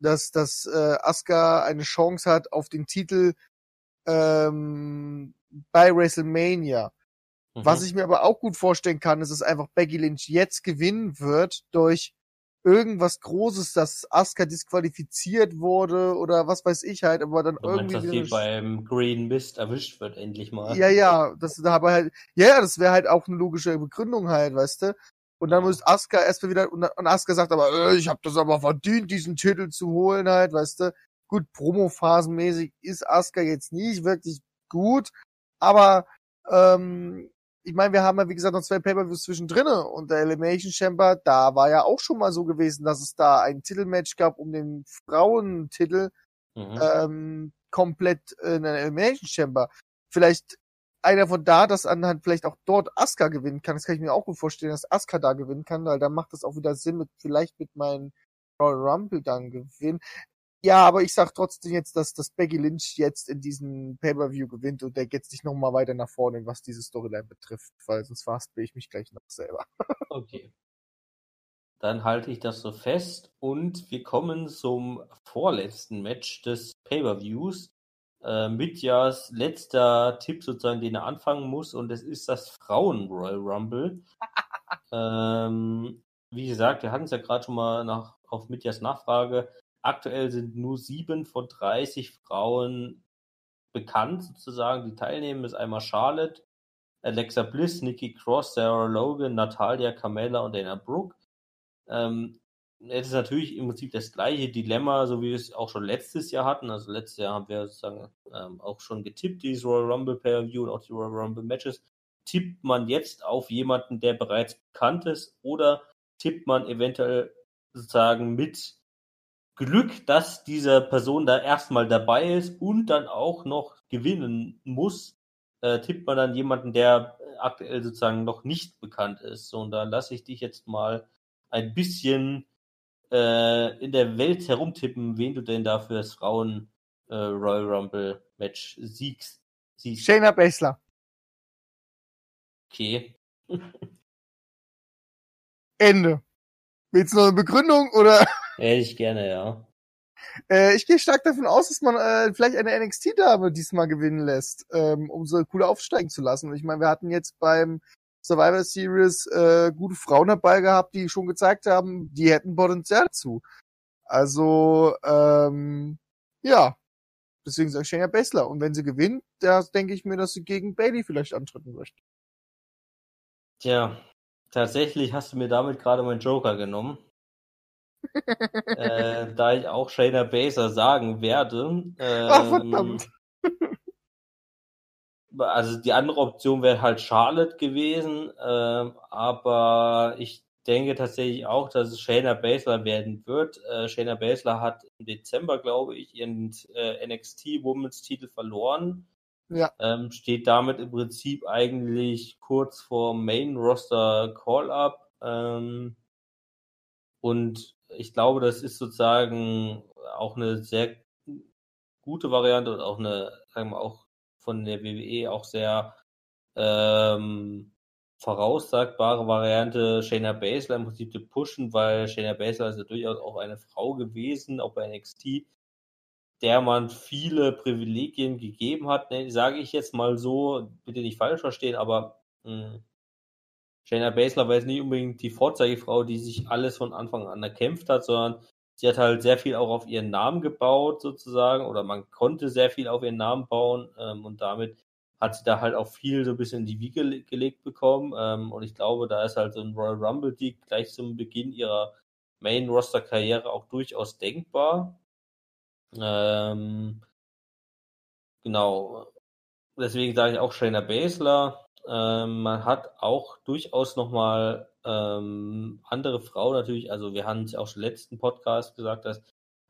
dass dass äh, Asuka eine Chance hat auf den Titel ähm, bei WrestleMania. Mhm. Was ich mir aber auch gut vorstellen kann, ist, dass einfach Becky Lynch jetzt gewinnen wird durch irgendwas Großes, dass Asuka disqualifiziert wurde oder was weiß ich halt, aber dann Du meinst, irgendwie dass wieder sie beim Green Mist erwischt wird, endlich mal. ja, ja, das da aber halt, ja, das wäre halt auch eine logische Begründung halt, weißt du? Und dann muss Asuka erstmal wieder, und, und Asuka sagt aber, äh, ich habe das aber verdient, diesen Titel zu holen halt, weißt du? Gut, Promophasenmäßig ist Asuka jetzt nicht wirklich gut, aber ähm, ich meine, wir haben ja wie gesagt noch zwei Pay-Per-Views zwischendrinne und der Elimination Chamber, da war ja auch schon mal so gewesen, dass es da ein Titelmatch gab um den Frauentitel Mhm. ähm, komplett in einer Elimination Chamber. Vielleicht einer von da, dass anhand vielleicht auch dort Asuka gewinnen kann. Das kann ich mir auch gut vorstellen, dass Asuka da gewinnen kann, weil dann macht das auch wieder Sinn mit vielleicht mit meinem Royal Rumble dann gewinnen. Ja, aber ich sag trotzdem jetzt, dass, dass Becky Lynch jetzt in diesem Pay-Per-View gewinnt und der geht sich nochmal weiter nach vorne, was diese Storyline betrifft, weil sonst verhaspel ich mich gleich noch selber. Okay. Dann halte ich das so fest und wir kommen zum vorletzten Match des Pay-Per-Views. Äh, Mitjas letzter Tipp sozusagen, den er anfangen muss und es ist das Frauen Royal Rumble. ähm, wie gesagt, wir hatten es ja gerade schon mal nach, auf Mitjas Nachfrage. Aktuell sind nur sieben von 30 Frauen bekannt sozusagen, die teilnehmen. Das ist einmal Charlotte, Alexa Bliss, Nikki Cross, Sarah Logan, Natalia, Carmella und Dana Brooke. Ähm, es ist natürlich im Prinzip das gleiche Dilemma, so wie wir es auch schon letztes Jahr hatten. Also letztes Jahr haben wir sozusagen ähm, auch schon getippt, dieses Royal Rumble Pay-Per-View und auch die Royal Rumble Matches. Tippt man jetzt auf jemanden, der bereits bekannt ist, oder tippt man eventuell sozusagen mit Glück, dass diese Person da erstmal dabei ist und dann auch noch gewinnen muss, äh, tippt man dann jemanden, der aktuell sozusagen noch nicht bekannt ist. So, und da lasse ich dich jetzt mal ein bisschen äh, in der Welt herumtippen, wen du denn da für das Frauen äh, Royal Rumble Match siegst. siehst. Shayna Baszler. Okay. Ende. Willst du noch eine Begründung oder? Hätte ich gerne, ja. Äh, ich gehe stark davon aus, dass man äh, vielleicht eine NXT-Dame diesmal gewinnen lässt, ähm, um so cool aufsteigen zu lassen. Und ich meine, wir hatten jetzt beim Survivor Series äh, gute Frauen dabei gehabt, die schon gezeigt haben, die hätten Potenzial dazu. Also, ähm, ja. Deswegen sage ich Shayna Baszler. Und wenn sie gewinnt, da denke ich mir, dass sie gegen Bailey vielleicht antreten möchte. Tja, tatsächlich hast du mir damit gerade meinen Joker genommen. äh, da ich auch Shayna Baszler sagen werde. Ähm, Ach, verdammt. Also die andere Option wäre halt Charlotte gewesen, ähm, aber ich denke tatsächlich auch, dass es Shayna Baszler werden wird. Äh, Shayna Baszler hat im Dezember, glaube ich, ihren äh, NXT Women's Titel verloren. Ja. Ähm, steht damit im Prinzip eigentlich kurz vor Main Roster Call-Up. Ähm, und ich glaube, das ist sozusagen auch eine sehr gute Variante und auch eine, sagen wir auch von der WWE auch sehr ähm, voraussagbare Variante, Shayna Baszler im Prinzip zu pushen, weil Shayna Baszler ist ja durchaus auch eine Frau gewesen, auch bei NXT, der man viele Privilegien gegeben hat, ne, sage ich jetzt mal so, bitte nicht falsch verstehen, aber mh, Shayna Baszler war jetzt nicht unbedingt die Vorzeigefrau, die sich alles von Anfang an erkämpft hat, sondern sie hat halt sehr viel auch auf ihren Namen gebaut, sozusagen, oder man konnte sehr viel auf ihren Namen bauen ähm, und damit hat sie da halt auch viel so ein bisschen in die Wiege le gelegt bekommen. Ähm, und ich glaube, da ist halt so ein Royal Rumble Sieg gleich zum Beginn ihrer Main Roster Karriere auch durchaus denkbar. Ähm, genau. Deswegen sage ich auch Shayna Baszler. Ähm, man hat auch durchaus nochmal ähm, andere Frauen natürlich, also wir haben es auch schon im letzten Podcast gesagt, dass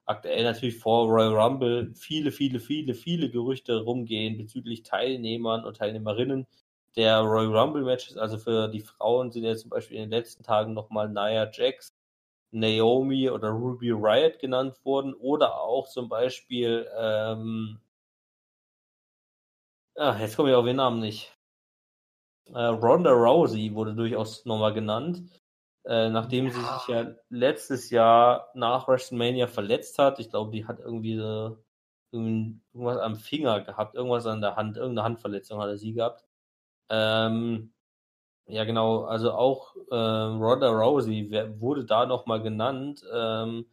aktuell natürlich vor Royal Rumble viele, viele, viele, viele Gerüchte rumgehen bezüglich Teilnehmern und Teilnehmerinnen der Royal Rumble Matches. Also für die Frauen sind ja zum Beispiel in den letzten Tagen nochmal Nia Jax, Naomi oder Ruby Riot genannt worden oder auch zum Beispiel, ähm, ah, jetzt komme ich auf den Namen nicht. Äh, Ronda Rousey wurde durchaus nochmal genannt, äh, nachdem sie sich ja letztes Jahr nach WrestleMania verletzt hat. Ich glaube, die hat irgendwie so, irgendwas am Finger gehabt, irgendwas an der Hand, irgendeine Handverletzung hatte sie gehabt. Ähm, ja, genau, also auch äh, Ronda Rousey wurde da nochmal genannt, ähm,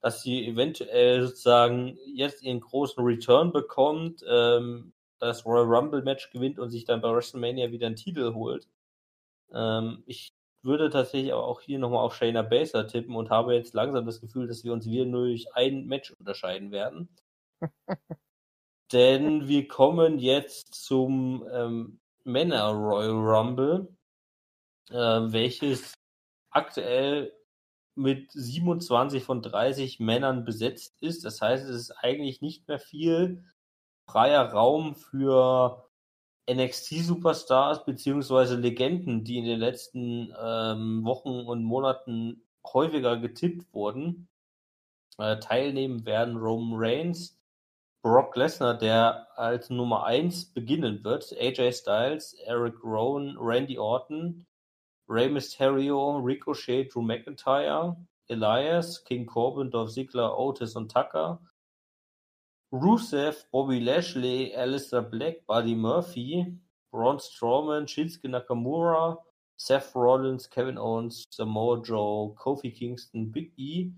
dass sie eventuell sozusagen jetzt ihren großen Return bekommt, ähm, das Royal Rumble Match gewinnt und sich dann bei WrestleMania wieder einen Titel holt. Ähm, ich würde tatsächlich aber auch hier nochmal auf Shayna Baszler tippen und habe jetzt langsam das Gefühl, dass wir uns wieder nur durch ein Match unterscheiden werden. Denn wir kommen jetzt zum ähm, Männer Royal Rumble, äh, welches aktuell mit 27 von 30 Männern besetzt ist. Das heißt, es ist eigentlich nicht mehr viel freier Raum für NXT-Superstars beziehungsweise Legenden, die in den letzten ähm, Wochen und Monaten häufiger getippt wurden. Äh, teilnehmen werden Roman Reigns, Brock Lesnar, der als Nummer 1 beginnen wird, AJ Styles, Eric Rowan, Randy Orton, Rey Mysterio, Ricochet, Drew McIntyre, Elias, King Corbin, Dolph Ziggler, Otis und Tucker, Rusev, Bobby Lashley, Alistair Black, Buddy Murphy, Braun Strowman, Shinsuke Nakamura, Seth Rollins, Kevin Owens, Samoa Joe, Kofi Kingston, Big E,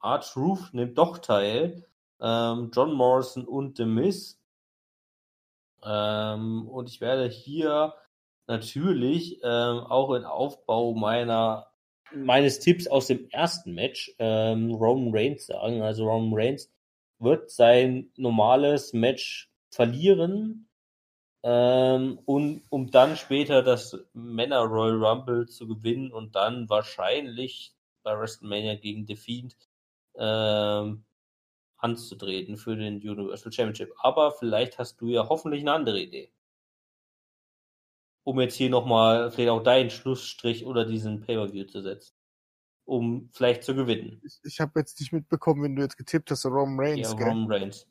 Arch Roof nimmt doch teil, ähm, John Morrison und The Miz. Ähm, und ich werde hier natürlich ähm, auch in Aufbau meiner meines Tipps aus dem ersten Match ähm, Roman Reigns sagen. Also Roman Reigns wird sein normales Match verlieren, ähm, und, um dann später das Männer Royal Rumble zu gewinnen und dann wahrscheinlich bei WrestleMania gegen The Fiend ähm, anzutreten für den Universal Championship. Aber vielleicht hast du ja hoffentlich eine andere Idee. Um jetzt hier nochmal vielleicht auch deinen Schlussstrich oder diesen Pay-Per-View zu setzen um vielleicht zu gewinnen. Ich, ich habe jetzt nicht mitbekommen, wenn du jetzt getippt hast, Roman Reigns. Ja, Roman Reigns.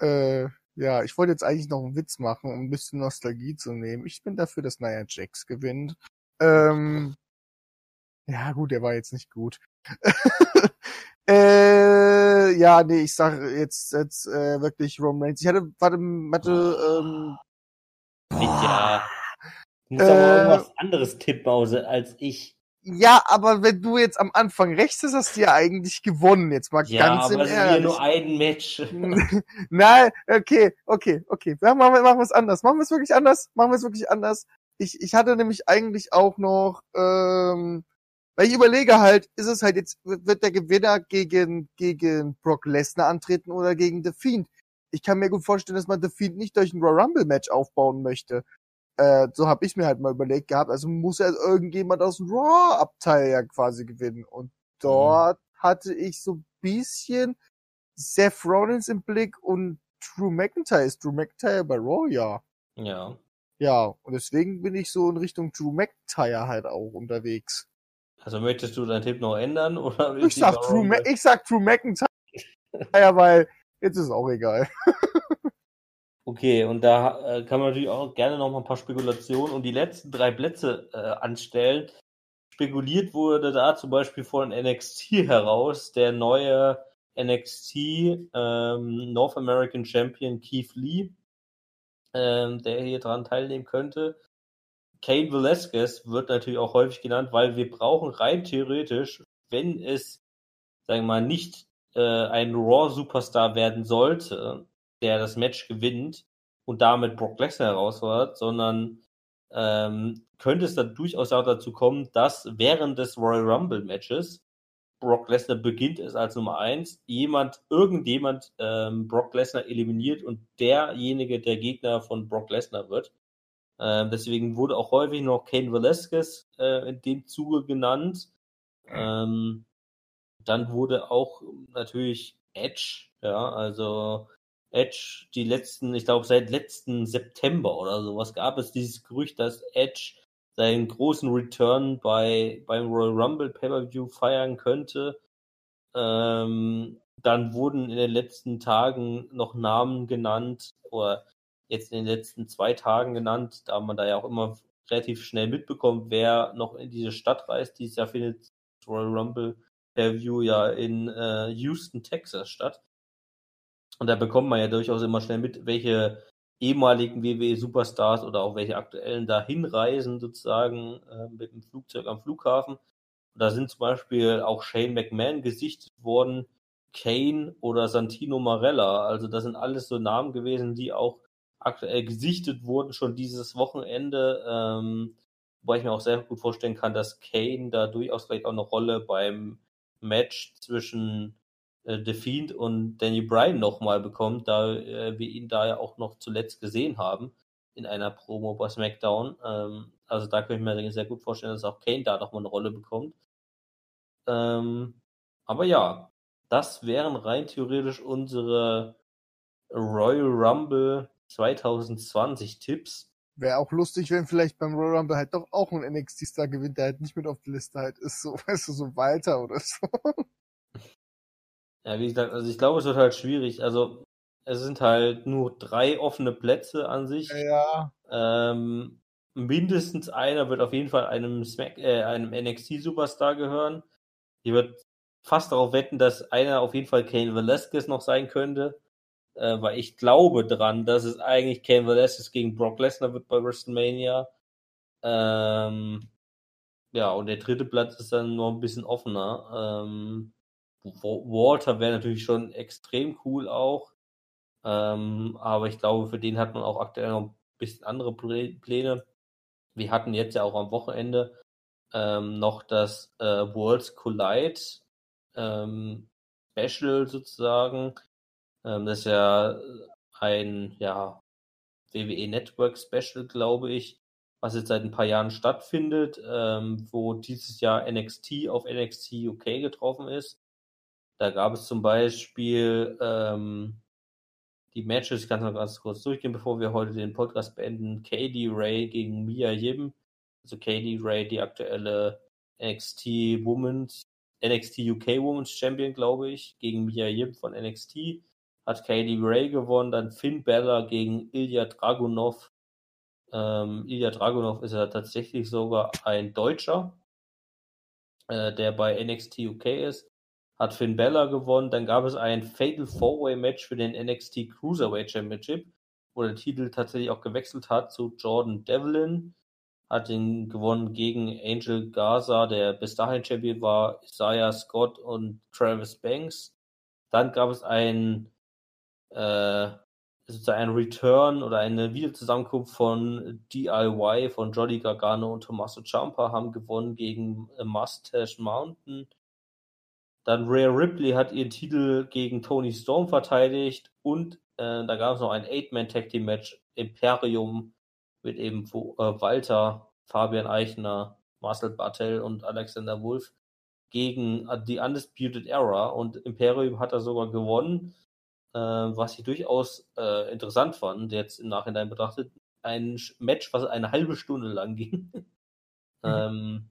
Äh, ja, ich wollte jetzt eigentlich noch einen Witz machen, um ein bisschen Nostalgie zu nehmen. Ich bin dafür, dass Nia Jax gewinnt. Ähm, ja, gut, der war jetzt nicht gut. äh, ja, nee, ich sag jetzt, jetzt äh, wirklich Roman Reigns. Ich hatte, warte, warte, ähm, ja. Du musst äh, aber irgendwas anderes tippen als ich. Ja, aber wenn du jetzt am Anfang rechts hast, hast du ja eigentlich gewonnen. Jetzt mal ja, ganz im Ernst. ja nur ein Match. Nein, okay, okay, okay. Machen wir, machen wir es anders. Machen wir es wirklich anders. Machen wir es wirklich anders. Ich, ich hatte nämlich eigentlich auch noch, ähm, weil ich überlege halt, ist es halt jetzt, wird der Gewinner gegen, gegen Brock Lesnar antreten oder gegen The Fiend? Ich kann mir gut vorstellen, dass man The Fiend nicht durch ein Royal Rumble Match aufbauen möchte. Äh, so habe ich mir halt mal überlegt gehabt. Also muss ja irgendjemand aus dem Raw-Abteil ja quasi gewinnen. Und dort mhm. hatte ich so ein bisschen Seth Rollins im Blick und Drew McIntyre. Ist Drew McIntyre bei Raw? Ja. Ja. Ja, und deswegen bin ich so in Richtung Drew McIntyre halt auch unterwegs. Also möchtest du deinen Tipp noch ändern? Oder ich, sag Drew, ich sag Drew McIntyre, weil jetzt ist auch egal. Okay, und da äh, kann man natürlich auch gerne noch mal ein paar Spekulationen und die letzten drei Plätze äh, anstellen. Spekuliert wurde da zum Beispiel von NXT heraus der neue NXT ähm, North American Champion Keith Lee, ähm, der hier dran teilnehmen könnte. Kane Velasquez wird natürlich auch häufig genannt, weil wir brauchen rein theoretisch, wenn es, sagen wir mal, nicht äh, ein Raw Superstar werden sollte, der das Match gewinnt und damit Brock Lesnar herausfordert, sondern ähm, könnte es dann durchaus auch dazu kommen, dass während des Royal Rumble Matches Brock Lesnar beginnt es als Nummer eins, jemand, irgendjemand ähm, Brock Lesnar eliminiert und derjenige der Gegner von Brock Lesnar wird. Ähm, deswegen wurde auch häufig noch Kane Velasquez äh, in dem Zuge genannt. Ähm, dann wurde auch natürlich Edge, ja, also Edge die letzten, ich glaube seit letzten September oder sowas gab es dieses Gerücht, dass Edge seinen großen Return bei beim Royal Rumble Pay-per-View feiern könnte. Ähm, dann wurden in den letzten Tagen noch Namen genannt oder jetzt in den letzten zwei Tagen genannt, da man da ja auch immer relativ schnell mitbekommt, wer noch in diese Stadt reist. Dieses Jahr findet Royal Rumble Pay-per-View ja in äh, Houston, Texas statt. Und da bekommt man ja durchaus immer schnell mit, welche ehemaligen WWE-Superstars oder auch welche aktuellen da hinreisen, sozusagen äh, mit dem Flugzeug am Flughafen. Und da sind zum Beispiel auch Shane McMahon gesichtet worden, Kane oder Santino Marella. Also das sind alles so Namen gewesen, die auch aktuell gesichtet wurden, schon dieses Wochenende. Ähm, wobei ich mir auch sehr gut vorstellen kann, dass Kane da durchaus vielleicht auch eine Rolle beim Match zwischen äh, The Fiend und Danny Bryan nochmal bekommt, da äh, wir ihn da ja auch noch zuletzt gesehen haben in einer Promo bei SmackDown. Ähm, also da könnte ich mir sehr gut vorstellen, dass auch Kane da nochmal eine Rolle bekommt. Ähm, aber ja, das wären rein theoretisch unsere Royal Rumble 2020 Tipps. Wäre auch lustig, wenn vielleicht beim Royal Rumble halt doch auch ein NXT-Star gewinnt, der halt nicht mit auf der Liste halt ist, so, weißt du, so Walter oder so. Ja, wie gesagt, also ich glaube, es wird halt schwierig. Also es sind halt nur drei offene Plätze an sich. Ja. Ähm, mindestens einer wird auf jeden Fall einem Smack, äh, einem NXT Superstar gehören. Ich würde fast darauf wetten, dass einer auf jeden Fall Kane Velasquez noch sein könnte. Äh, weil ich glaube dran, dass es eigentlich Kane Velasquez gegen Brock Lesnar wird bei WrestleMania. Ähm, ja, und der dritte Platz ist dann noch ein bisschen offener. Ähm, Walter wäre natürlich schon extrem cool auch. Ähm, aber ich glaube, für den hat man auch aktuell noch ein bisschen andere Pläne. Wir hatten jetzt ja auch am Wochenende ähm, noch das äh, Worlds Collide ähm, Special sozusagen. Ähm, das ist ja ein ja, WWE Network Special, glaube ich, was jetzt seit ein paar Jahren stattfindet, ähm, wo dieses Jahr NXT auf NXT UK getroffen ist. Da gab es zum Beispiel ähm, die Matches, ich kann es noch ganz kurz durchgehen, bevor wir heute den Podcast beenden. Katie Ray gegen Mia Yim. Also Katie Ray, die aktuelle NXT Women's, NXT UK Women's Champion, glaube ich, gegen Mia Yim von NXT. Hat Katie Ray gewonnen, dann Finn Bella gegen Ilya Dragunov. Ähm, Ilya Dragunov ist ja tatsächlich sogar ein Deutscher, äh, der bei NXT UK ist hat Finn Bella gewonnen. Dann gab es ein Fatal Four-Way Match für den NXT Cruiserweight Championship, wo der Titel tatsächlich auch gewechselt hat zu Jordan Devlin. Hat ihn gewonnen gegen Angel Gaza, der bis dahin Champion war, Isaiah Scott und Travis Banks. Dann gab es ein äh, sozusagen ein Return oder eine Wiederzusammenkunft von DIY von Johnny Gargano und Tommaso Ciampa haben gewonnen gegen Mustache Mountain. Dann Rhea Ripley hat ihren Titel gegen Tony Storm verteidigt und äh, da gab es noch ein Eight-Man-Tag-Team-Match Imperium mit eben äh, Walter, Fabian Eichner, Marcel Bartel und Alexander Wolf gegen die Undisputed Era und Imperium hat da sogar gewonnen, äh, was ich durchaus äh, interessant fand, jetzt im Nachhinein betrachtet. Ein Match, was eine halbe Stunde lang ging. Mhm. ähm,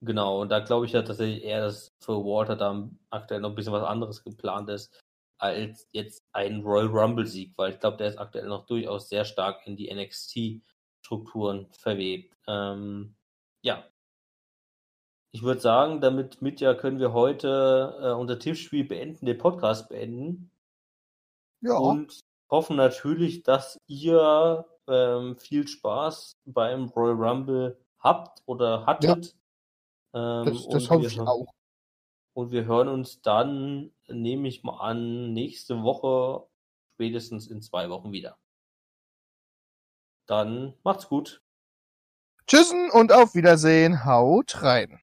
Genau, und da glaube ich ja tatsächlich eher, dass für Walter da aktuell noch ein bisschen was anderes geplant ist, als jetzt ein Royal Rumble-Sieg, weil ich glaube, der ist aktuell noch durchaus sehr stark in die NXT-Strukturen verwebt. Ähm, ja. Ich würde sagen, damit mit ja können wir heute äh, unser Tippspiel beenden, den Podcast beenden. Ja. Und hoffen natürlich, dass ihr ähm, viel Spaß beim Royal Rumble habt oder hattet. Ja. Ähm, das das hoffe ich auch. Und wir hören uns dann, nehme ich mal an, nächste Woche, spätestens in zwei Wochen wieder. Dann macht's gut. Tschüssen und auf Wiedersehen. Haut rein.